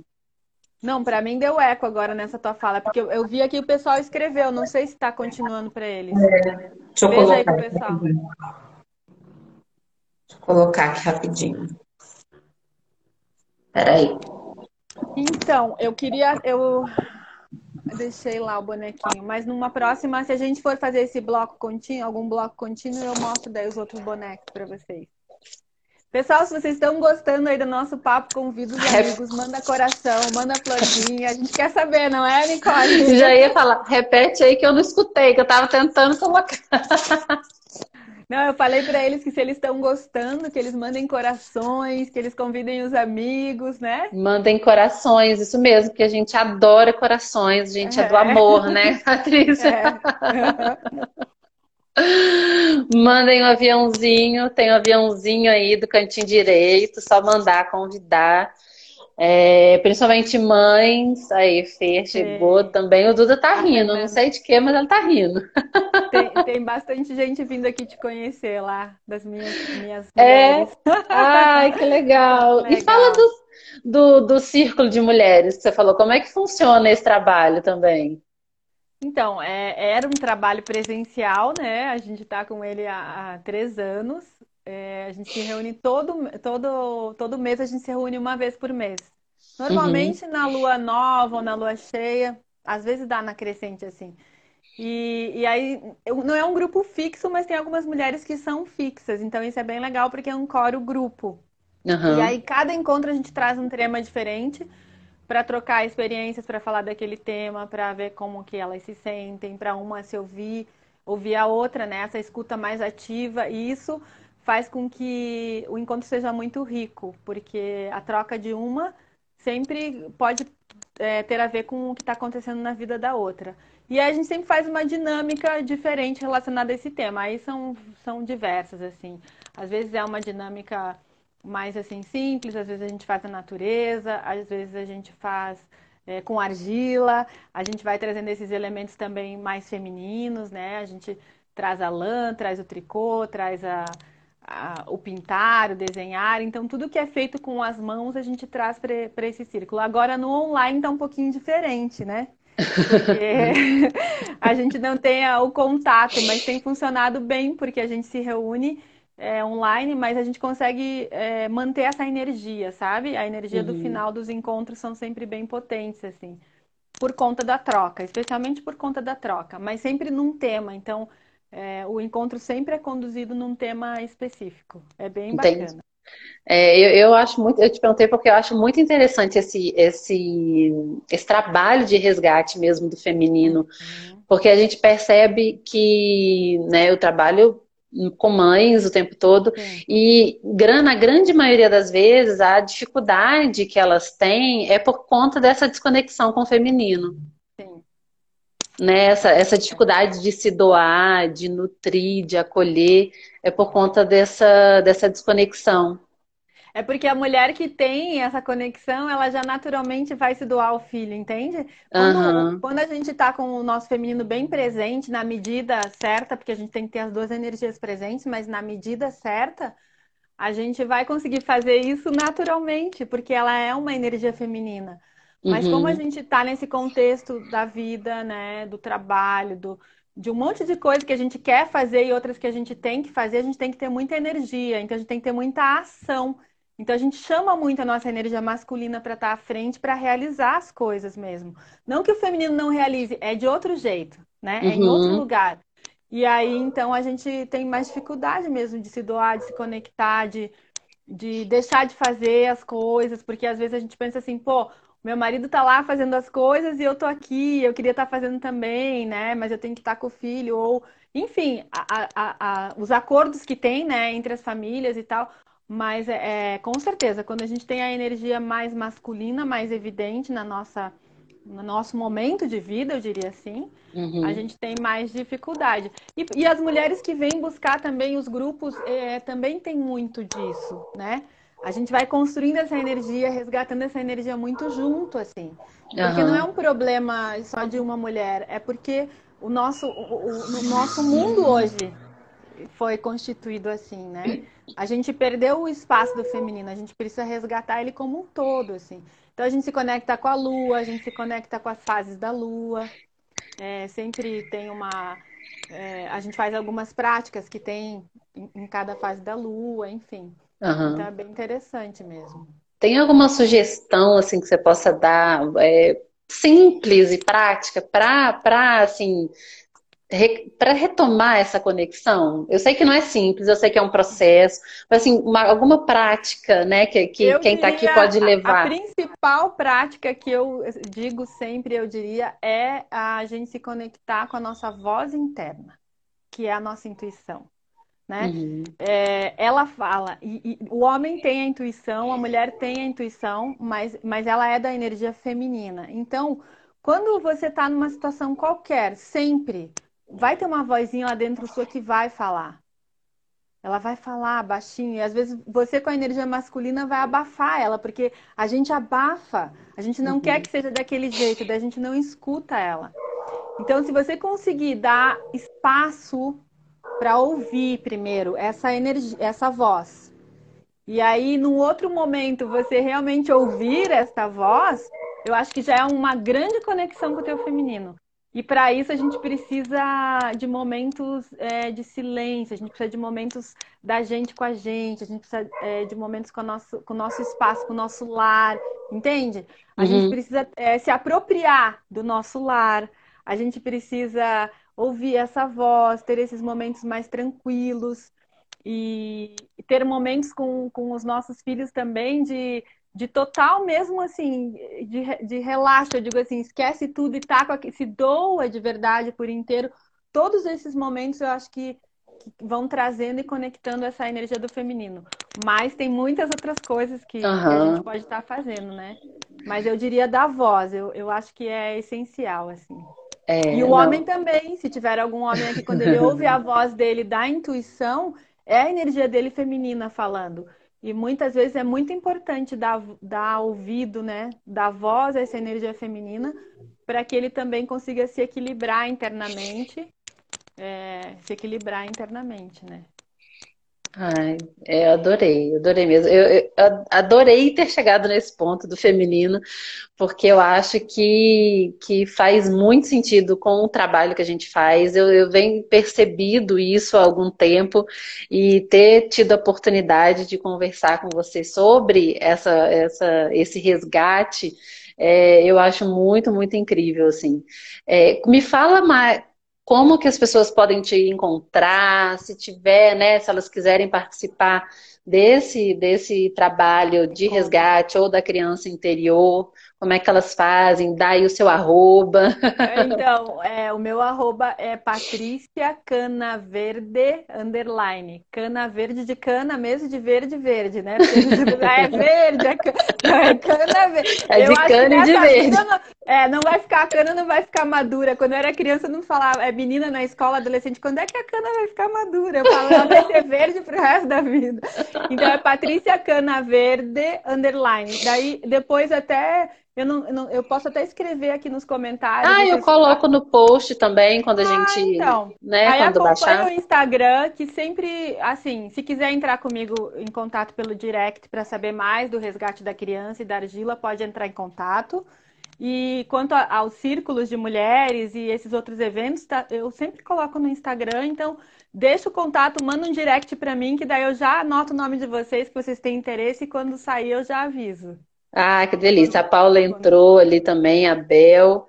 Não, para mim deu eco agora nessa tua fala, porque eu, eu vi aqui o pessoal escreveu, não sei se está continuando para eles. É, deixa eu Veja colocar aí pro pessoal. Deixa eu colocar aqui rapidinho. Peraí. Então, eu queria. Eu deixei lá o bonequinho, mas numa próxima, se a gente for fazer esse bloco contínuo, algum bloco contínuo, eu mostro daí os outros bonecos para vocês. Pessoal, se vocês estão gostando aí do nosso papo, convida os amigos, manda coração, manda florzinha. A gente quer saber, não é, Nicole? Já ia falar, repete aí que eu não escutei, que eu tava tentando colocar. Não, eu falei para eles que se eles estão gostando, que eles mandem corações, que eles convidem os amigos, né? Mandem corações, isso mesmo, porque a gente adora corações, a gente é, é do amor, né, Patrícia? É. Mandem um aviãozinho, tem um aviãozinho aí do cantinho direito, só mandar, convidar. É, principalmente mães, aí Fê chegou também. O Duda tá rindo, não sei de quê, mas ela tá rindo. Tem, tem, bastante gente vindo aqui te conhecer lá, das minhas, minhas é? mulheres. Ai, que legal. legal. E fala do, do, do círculo de mulheres que você falou, como é que funciona esse trabalho também? Então, é, era um trabalho presencial, né? A gente está com ele há, há três anos. É, a gente se reúne todo, todo, todo mês, a gente se reúne uma vez por mês. Normalmente uhum. na lua nova ou na lua cheia, às vezes dá na crescente assim. E, e aí, não é um grupo fixo, mas tem algumas mulheres que são fixas. Então, isso é bem legal porque é um coro grupo. Uhum. E aí, cada encontro a gente traz um tema diferente para trocar experiências, para falar daquele tema, para ver como que elas se sentem, para uma se ouvir, ouvir a outra, né? Essa escuta mais ativa. E isso faz com que o encontro seja muito rico, porque a troca de uma sempre pode é, ter a ver com o que está acontecendo na vida da outra. E a gente sempre faz uma dinâmica diferente relacionada a esse tema. Aí são, são diversas, assim. Às vezes é uma dinâmica mais assim simples, às vezes a gente faz a natureza, às vezes a gente faz é, com argila, a gente vai trazendo esses elementos também mais femininos, né? A gente traz a lã, traz o tricô, traz a, a, o pintar, o desenhar. Então, tudo que é feito com as mãos a gente traz para esse círculo. Agora, no online está um pouquinho diferente, né? Porque a gente não tem o contato, mas tem funcionado bem, porque a gente se reúne é, online, mas a gente consegue é, manter essa energia, sabe? A energia uhum. do final dos encontros são sempre bem potentes, assim, por conta da troca, especialmente por conta da troca, mas sempre num tema. Então, é, o encontro sempre é conduzido num tema específico. É bem bacana. É, eu, eu, acho muito, eu te perguntei porque eu acho muito interessante esse, esse, esse trabalho de resgate mesmo do feminino, uhum. porque a gente percebe que né, o trabalho com mães o tempo todo. E na grande maioria das vezes, a dificuldade que elas têm é por conta dessa desconexão com o feminino. Sim. Né? Essa, essa dificuldade de se doar, de nutrir, de acolher, é por conta dessa, dessa desconexão. É porque a mulher que tem essa conexão, ela já naturalmente vai se doar ao filho, entende? Quando, uhum. quando a gente está com o nosso feminino bem presente, na medida certa, porque a gente tem que ter as duas energias presentes, mas na medida certa, a gente vai conseguir fazer isso naturalmente, porque ela é uma energia feminina. Mas uhum. como a uhum. gente está nesse contexto da vida, né, do trabalho, do, de um monte de coisa que a gente quer fazer e outras que a gente tem que fazer, a gente tem que ter muita energia, então a gente tem que ter muita ação. Então a gente chama muito a nossa energia masculina para estar tá à frente, para realizar as coisas mesmo. Não que o feminino não realize, é de outro jeito, né? É em outro uhum. lugar. E aí então a gente tem mais dificuldade mesmo de se doar, de se conectar, de, de deixar de fazer as coisas, porque às vezes a gente pensa assim, pô, meu marido tá lá fazendo as coisas e eu tô aqui, eu queria estar tá fazendo também, né? Mas eu tenho que estar tá com o filho, ou enfim, a, a, a, os acordos que tem, né, entre as famílias e tal. Mas é, é, com certeza, quando a gente tem a energia mais masculina, mais evidente na nossa, no nosso momento de vida, eu diria assim, uhum. a gente tem mais dificuldade. E, e, as mulheres que vêm buscar também os grupos é, também tem muito disso, né? A gente vai construindo essa energia, resgatando essa energia muito junto, assim. Porque uhum. não é um problema só de uma mulher, é porque o nosso, o, o, nosso mundo hoje foi constituído assim, né? a gente perdeu o espaço do feminino, a gente precisa resgatar ele como um todo, assim. Então a gente se conecta com a lua, a gente se conecta com as fases da lua. É, sempre tem uma. É, a gente faz algumas práticas que tem em, em cada fase da lua, enfim. Uhum. É bem interessante mesmo. Tem alguma sugestão assim que você possa dar é, simples e prática para assim para retomar essa conexão? Eu sei que não é simples, eu sei que é um processo, mas assim, uma, alguma prática, né, que, que quem está aqui pode levar. A, a, principal prática que eu digo sempre, eu diria, é a gente se conectar com a nossa voz interna, que é a nossa intuição. Né? Uhum. É, ela fala, e, e, o homem tem a intuição, a mulher tem a intuição, mas, mas ela é da energia feminina. Então, quando você está numa situação qualquer, sempre vai ter uma vozinha lá dentro sua que vai falar. Ela vai falar baixinho. E às vezes você com a energia masculina vai abafar ela, porque a gente abafa. A gente não uhum. quer que seja daquele jeito, daí a gente não escuta ela. Então, se você conseguir dar espaço para ouvir primeiro essa energia, essa voz, e aí, num outro momento, você realmente ouvir essa voz, eu acho que já é uma grande conexão com o teu feminino. E para isso a gente precisa de momentos é, de silêncio, a gente precisa de momentos da gente com a gente, a gente precisa é, de momentos com o, nosso, com o nosso espaço, com o nosso lar, entende? A uhum. gente precisa é, se apropriar do nosso lar, a gente precisa ouvir essa voz, ter esses momentos mais tranquilos e ter momentos com, com os nossos filhos também de de total mesmo assim, de, de relaxo, eu digo assim, esquece tudo e tá com se doa de verdade por inteiro. Todos esses momentos eu acho que, que, vão trazendo e conectando essa energia do feminino. Mas tem muitas outras coisas que, uhum. que a gente pode estar tá fazendo, né? Mas eu diria da voz, eu, eu acho que é essencial, assim. É, e o não. homem também, se tiver algum homem aqui, quando ele ouve a voz dele da intuição, é a energia dele feminina falando. E muitas vezes é muito importante dar, dar ouvido, né, dar voz a essa energia feminina, para que ele também consiga se equilibrar internamente, é, se equilibrar internamente, né? Ai, é, eu adorei, adorei mesmo. Eu, eu, adorei ter chegado nesse ponto do feminino, porque eu acho que, que faz muito sentido com o trabalho que a gente faz. Eu, eu venho percebido isso há algum tempo e ter tido a oportunidade de conversar com você sobre essa, essa, esse resgate. É, eu acho muito, muito incrível, assim. É, me fala mais, como que as pessoas podem te encontrar, se tiver, né, se elas quiserem participar desse, desse trabalho de resgate ou da criança interior, como é que elas fazem? Dá aí o seu arroba. Então, é, o meu arroba é Patrícia Cana Verde underline. Cana verde de cana mesmo, de verde verde, né? Porque, é verde, é cana, é cana verde. É de cana e de verde. Não, é, não vai ficar, a cana não vai ficar madura. Quando eu era criança, eu não falava, é menina na escola, adolescente, quando é que a cana vai ficar madura? Eu falo, ela vai ser verde pro resto da vida. Então é Patrícia Cana Verde underline. Daí, depois até eu, não, eu, não, eu posso até escrever aqui nos comentários. Ah, eu coloco no post também, quando a ah, gente. Então. Né, Aí quando baixar. o Instagram, que sempre, assim, se quiser entrar comigo em contato pelo direct para saber mais do resgate da criança e da argila, pode entrar em contato. E quanto aos círculos de mulheres e esses outros eventos, tá, eu sempre coloco no Instagram, então deixa o contato, manda um direct para mim, que daí eu já anoto o nome de vocês, que vocês têm interesse, e quando sair eu já aviso. Ah, que delícia. A Paula entrou ali também, a Bel.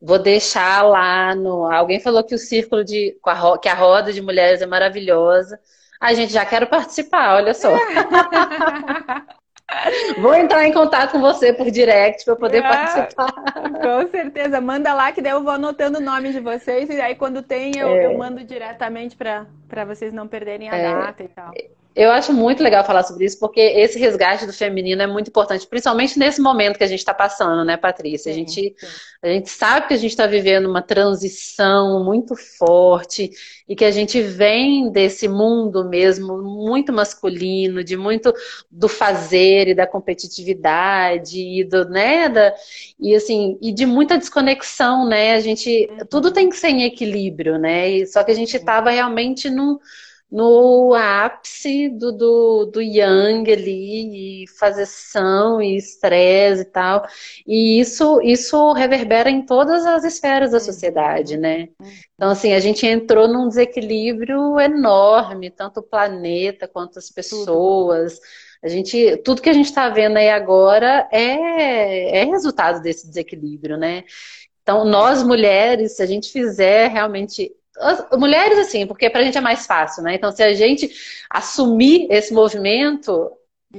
Vou deixar lá no. Alguém falou que o círculo de. que a roda de mulheres é maravilhosa. A gente já quero participar, olha só. Vou entrar em contato com você por direct para poder ah, participar. Com certeza, manda lá que daí eu vou anotando o nome de vocês e aí quando tem eu, é. eu mando diretamente para vocês não perderem a é. data e tal. Eu acho muito legal falar sobre isso, porque esse resgate do feminino é muito importante, principalmente nesse momento que a gente está passando, né, Patrícia? Sim, a, gente, a gente sabe que a gente está vivendo uma transição muito forte e que a gente vem desse mundo mesmo muito masculino, de muito do fazer e da competitividade e do, né, da, e assim, e de muita desconexão, né? A gente, tudo tem que ser em equilíbrio, né? E, só que a gente estava realmente num no ápice do, do, do yang ali, e fazeção e estresse e tal. E isso, isso reverbera em todas as esferas da uhum. sociedade, né? Então, assim, a gente entrou num desequilíbrio enorme, tanto o planeta quanto as pessoas. A gente, tudo que a gente está vendo aí agora é, é resultado desse desequilíbrio, né? Então, nós mulheres, se a gente fizer realmente as mulheres, assim, porque pra gente é mais fácil, né? Então, se a gente assumir esse movimento,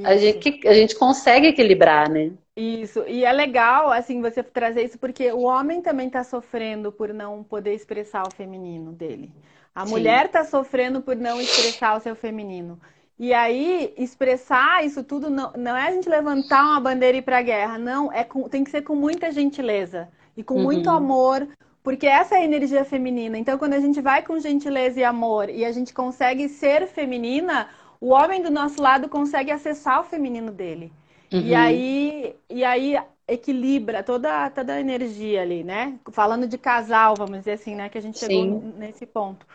a gente, a gente consegue equilibrar, né? Isso, e é legal, assim, você trazer isso, porque o homem também está sofrendo por não poder expressar o feminino dele. A Sim. mulher está sofrendo por não expressar o seu feminino. E aí, expressar isso tudo não, não é a gente levantar uma bandeira e ir pra guerra, não, é com, tem que ser com muita gentileza e com uhum. muito amor, porque essa é a energia feminina. Então, quando a gente vai com gentileza e amor e a gente consegue ser feminina, o homem do nosso lado consegue acessar o feminino dele. Uhum. E aí, e aí equilibra toda, toda a energia ali, né? Falando de casal, vamos dizer assim, né? Que a gente chegou Sim. nesse ponto.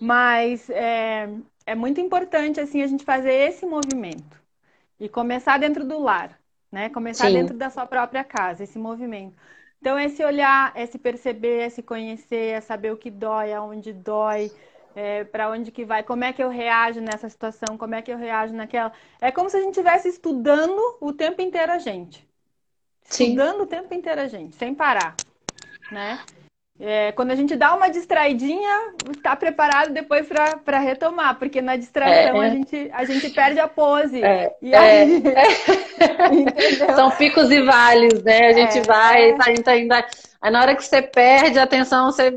Mas é, é muito importante, assim, a gente fazer esse movimento. E começar dentro do lar, né? Começar Sim. dentro da sua própria casa, esse movimento. Então, esse olhar, esse perceber, esse conhecer, é saber o que dói, aonde dói, é, para onde que vai, como é que eu reajo nessa situação, como é que eu reajo naquela. É como se a gente estivesse estudando o tempo inteiro a gente. Sim. Estudando o tempo inteiro a gente, sem parar, né? É, quando a gente dá uma distraidinha, está preparado depois para retomar, porque na distração é, é. A, gente, a gente perde a pose. É, e aí... É. São picos e vales, né? A gente vai, tá indo, tá indo. Aí na hora que você perde a atenção, você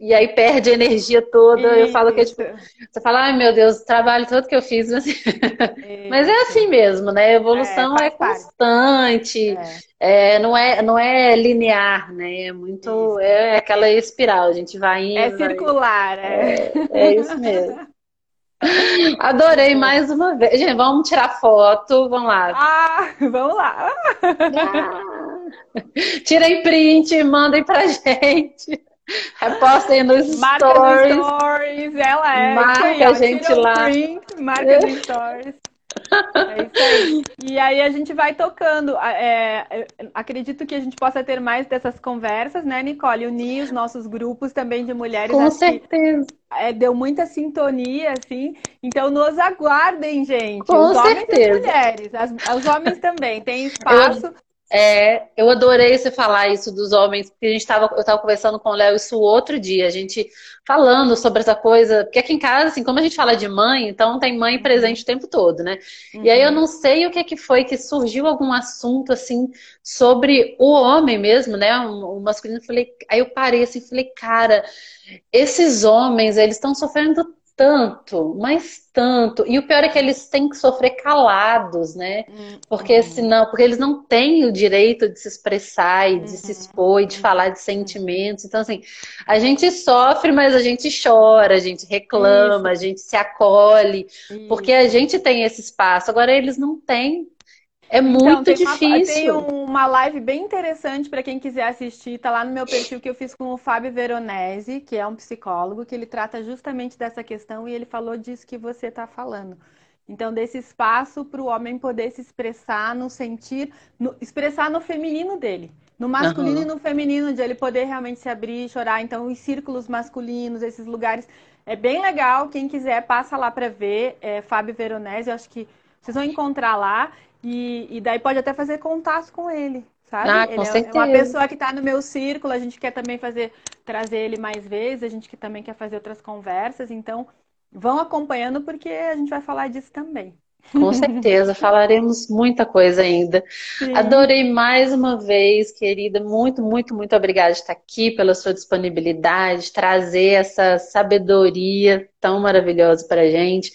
e aí perde a energia toda. Isso. Eu falo que é tipo, você fala, ai meu Deus, o trabalho todo que eu fiz. Mas, mas é assim mesmo, né? A evolução é, é constante, é. é. não, é, não é linear, né? É muito. Isso. É aquela espiral, a gente vai indo. É circular, é. É, é isso mesmo. Adorei mais uma vez. Gente, vamos tirar foto, vamos lá. Ah, vamos lá. Ah. Tirem print, mandem pra gente. Repostem nos marca stories. stories. Ela é. Marca aí, a gente lá. Print, marca nos stories. É isso aí. E aí a gente vai tocando. É, é, acredito que a gente possa ter mais dessas conversas, né, Nicole? Unir os nossos grupos também de mulheres. Com certeza. É, deu muita sintonia, assim. Então nos aguardem, gente. Com os certeza. homens e mulheres. As, os homens também. Tem espaço. Eu... É, eu adorei você falar isso dos homens, porque a gente tava, eu estava conversando com o Léo isso outro dia, a gente falando sobre essa coisa, porque aqui em casa, assim, como a gente fala de mãe, então tem mãe presente o tempo todo, né? Uhum. E aí eu não sei o que, que foi que surgiu algum assunto, assim, sobre o homem mesmo, né? O, o masculino, falei, aí eu parei assim, falei, cara, esses homens, eles estão sofrendo tanto, mas tanto. E o pior é que eles têm que sofrer calados, né? Uhum. Porque senão, porque eles não têm o direito de se expressar e de uhum. se expor e de falar de sentimentos. Então, assim, a gente sofre, mas a gente chora, a gente reclama, Isso. a gente se acolhe, porque a gente tem esse espaço. Agora eles não têm. É então, muito então, tem difícil. Uma, tem uma live bem interessante para quem quiser assistir. Tá lá no meu perfil que eu fiz com o Fábio Veronese, que é um psicólogo, que ele trata justamente dessa questão e ele falou disso que você está falando. Então, desse espaço para o homem poder se expressar no sentir, no, expressar no feminino dele. No masculino uhum. e no feminino, de ele poder realmente se abrir chorar. Então, os círculos masculinos, esses lugares. É bem legal. Quem quiser, passa lá para ver. É, Fábio Veronese, eu acho que vocês vão encontrar lá. E, e daí pode até fazer contato com ele, sabe? Ah, com ele certeza. é uma pessoa que está no meu círculo, a gente quer também fazer, trazer ele mais vezes, a gente que também quer fazer outras conversas, então vão acompanhando porque a gente vai falar disso também. Com certeza, falaremos muita coisa ainda. Sim. Adorei mais uma vez, querida. Muito, muito, muito obrigada de estar aqui, pela sua disponibilidade, trazer essa sabedoria tão maravilhosa para a gente.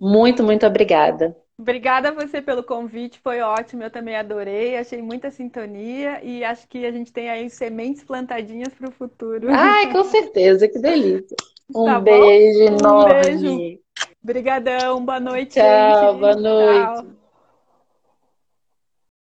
Muito, muito obrigada. Obrigada a você pelo convite, foi ótimo, eu também adorei, achei muita sintonia e acho que a gente tem aí sementes plantadinhas para o futuro. Ai, com certeza, que delícia. Um tá beijo enorme. Um beijo. Obrigadão, boa noite. Tchau, gente. boa noite. Tchau.